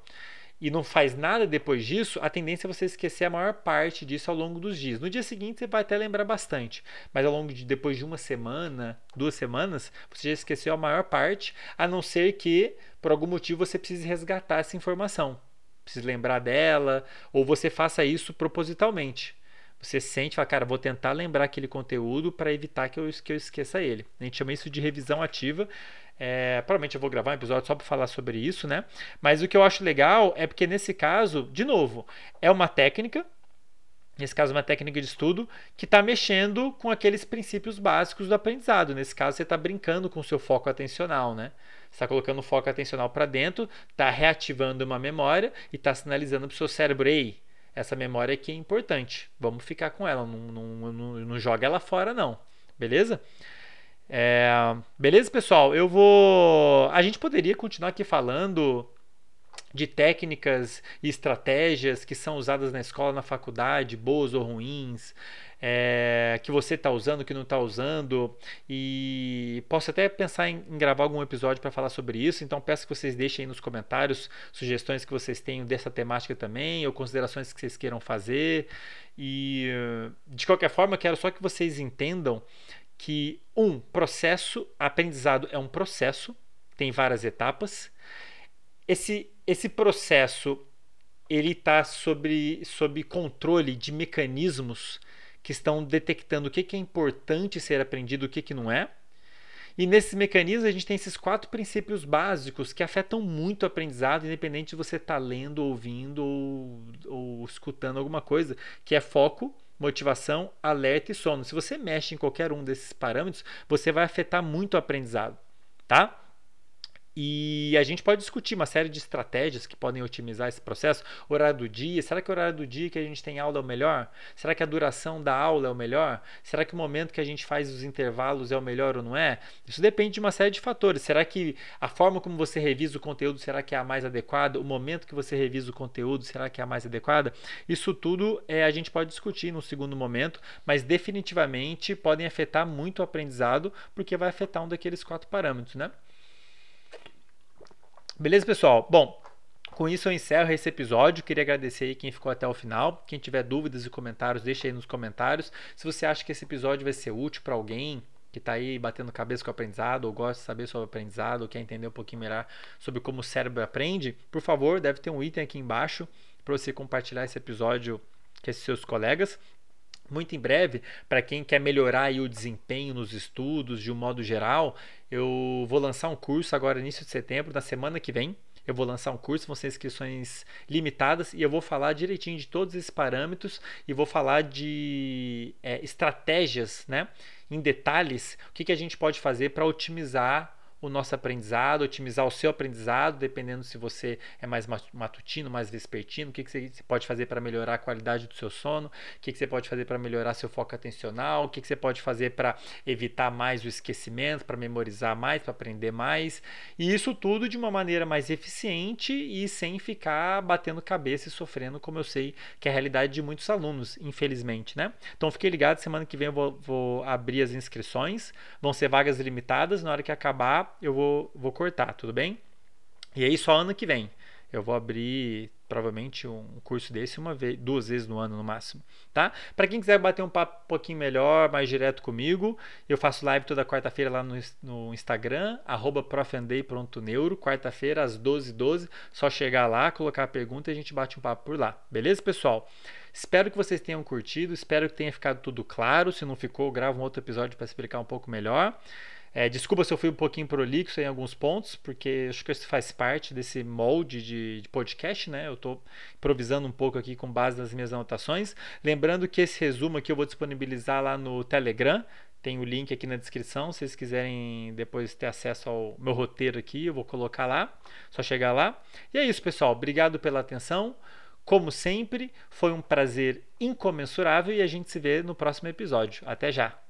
e não faz nada depois disso, a tendência é você esquecer a maior parte disso ao longo dos dias. No dia seguinte você vai até lembrar bastante, mas ao longo de depois de uma semana, duas semanas, você já esqueceu a maior parte, a não ser que por algum motivo você precise resgatar essa informação precisa lembrar dela, ou você faça isso propositalmente. Você sente, fala, cara, vou tentar lembrar aquele conteúdo para evitar que eu, que eu esqueça ele. A gente chama isso de revisão ativa. É, provavelmente eu vou gravar um episódio só para falar sobre isso, né? Mas o que eu acho legal é porque nesse caso, de novo, é uma técnica, nesse caso uma técnica de estudo, que está mexendo com aqueles princípios básicos do aprendizado. Nesse caso, você está brincando com o seu foco atencional, né? Está colocando foco atencional para dentro, está reativando uma memória e está sinalizando para o seu cérebro: ei, essa memória aqui é importante, vamos ficar com ela, não, não, não, não joga ela fora, não. Beleza? É, beleza, pessoal? Eu vou. A gente poderia continuar aqui falando de técnicas e estratégias que são usadas na escola, na faculdade, boas ou ruins, é, que você está usando, que não está usando. E posso até pensar em, em gravar algum episódio para falar sobre isso. Então peço que vocês deixem aí nos comentários sugestões que vocês tenham dessa temática também, ou considerações que vocês queiram fazer. E de qualquer forma, quero só que vocês entendam que um processo, aprendizado é um processo, tem várias etapas. Esse, esse processo ele está sob, sob controle de mecanismos que estão detectando o que, é importante ser aprendido, o que, que não é. E nesses mecanismos a gente tem esses quatro princípios básicos que afetam muito o aprendizado, independente de você estar tá lendo, ouvindo ou, ou escutando alguma coisa, que é foco, motivação, alerta e sono. Se você mexe em qualquer um desses parâmetros, você vai afetar muito o aprendizado, tá? E a gente pode discutir uma série de estratégias que podem otimizar esse processo. Horário do dia, será que o horário do dia que a gente tem aula é o melhor? Será que a duração da aula é o melhor? Será que o momento que a gente faz os intervalos é o melhor ou não é? Isso depende de uma série de fatores. Será que a forma como você revisa o conteúdo será que é a mais adequada? O momento que você revisa o conteúdo será que é a mais adequada? Isso tudo é, a gente pode discutir no segundo momento, mas definitivamente podem afetar muito o aprendizado, porque vai afetar um daqueles quatro parâmetros, né? Beleza, pessoal? Bom, com isso eu encerro esse episódio. Queria agradecer aí quem ficou até o final. Quem tiver dúvidas e comentários, deixa aí nos comentários. Se você acha que esse episódio vai ser útil para alguém que está aí batendo cabeça com o aprendizado, ou gosta de saber sobre o aprendizado, ou quer entender um pouquinho melhor sobre como o cérebro aprende, por favor, deve ter um item aqui embaixo para você compartilhar esse episódio com esses seus colegas. Muito em breve, para quem quer melhorar o desempenho nos estudos de um modo geral, eu vou lançar um curso agora início de setembro, na semana que vem. Eu vou lançar um curso, vão ser inscrições limitadas e eu vou falar direitinho de todos esses parâmetros e vou falar de é, estratégias, né, em detalhes, o que, que a gente pode fazer para otimizar o nosso aprendizado, otimizar o seu aprendizado, dependendo se você é mais matutino, mais vespertino, o que, que você pode fazer para melhorar a qualidade do seu sono, o que, que você pode fazer para melhorar seu foco atencional, o que, que você pode fazer para evitar mais o esquecimento, para memorizar mais, para aprender mais. E isso tudo de uma maneira mais eficiente e sem ficar batendo cabeça e sofrendo, como eu sei que é a realidade de muitos alunos, infelizmente. Né? Então fique ligado, semana que vem eu vou, vou abrir as inscrições, vão ser vagas limitadas, na hora que acabar eu vou, vou cortar, tudo bem? E aí só ano que vem. Eu vou abrir provavelmente um curso desse uma vez, duas vezes no ano no máximo, tá? Para quem quiser bater um papo um pouquinho melhor, mais direto comigo, eu faço live toda quarta-feira lá no, no Instagram, @profandei.neuro, quarta-feira às 12h12, 12, só chegar lá, colocar a pergunta e a gente bate um papo por lá. Beleza, pessoal? Espero que vocês tenham curtido, espero que tenha ficado tudo claro. Se não ficou, gravo um outro episódio para explicar um pouco melhor. É, desculpa se eu fui um pouquinho prolixo em alguns pontos, porque acho que isso faz parte desse molde de, de podcast, né? Eu estou improvisando um pouco aqui com base nas minhas anotações. Lembrando que esse resumo aqui eu vou disponibilizar lá no Telegram. Tem o link aqui na descrição, se vocês quiserem depois ter acesso ao meu roteiro aqui, eu vou colocar lá. Só chegar lá. E é isso, pessoal. Obrigado pela atenção. Como sempre, foi um prazer incomensurável e a gente se vê no próximo episódio. Até já!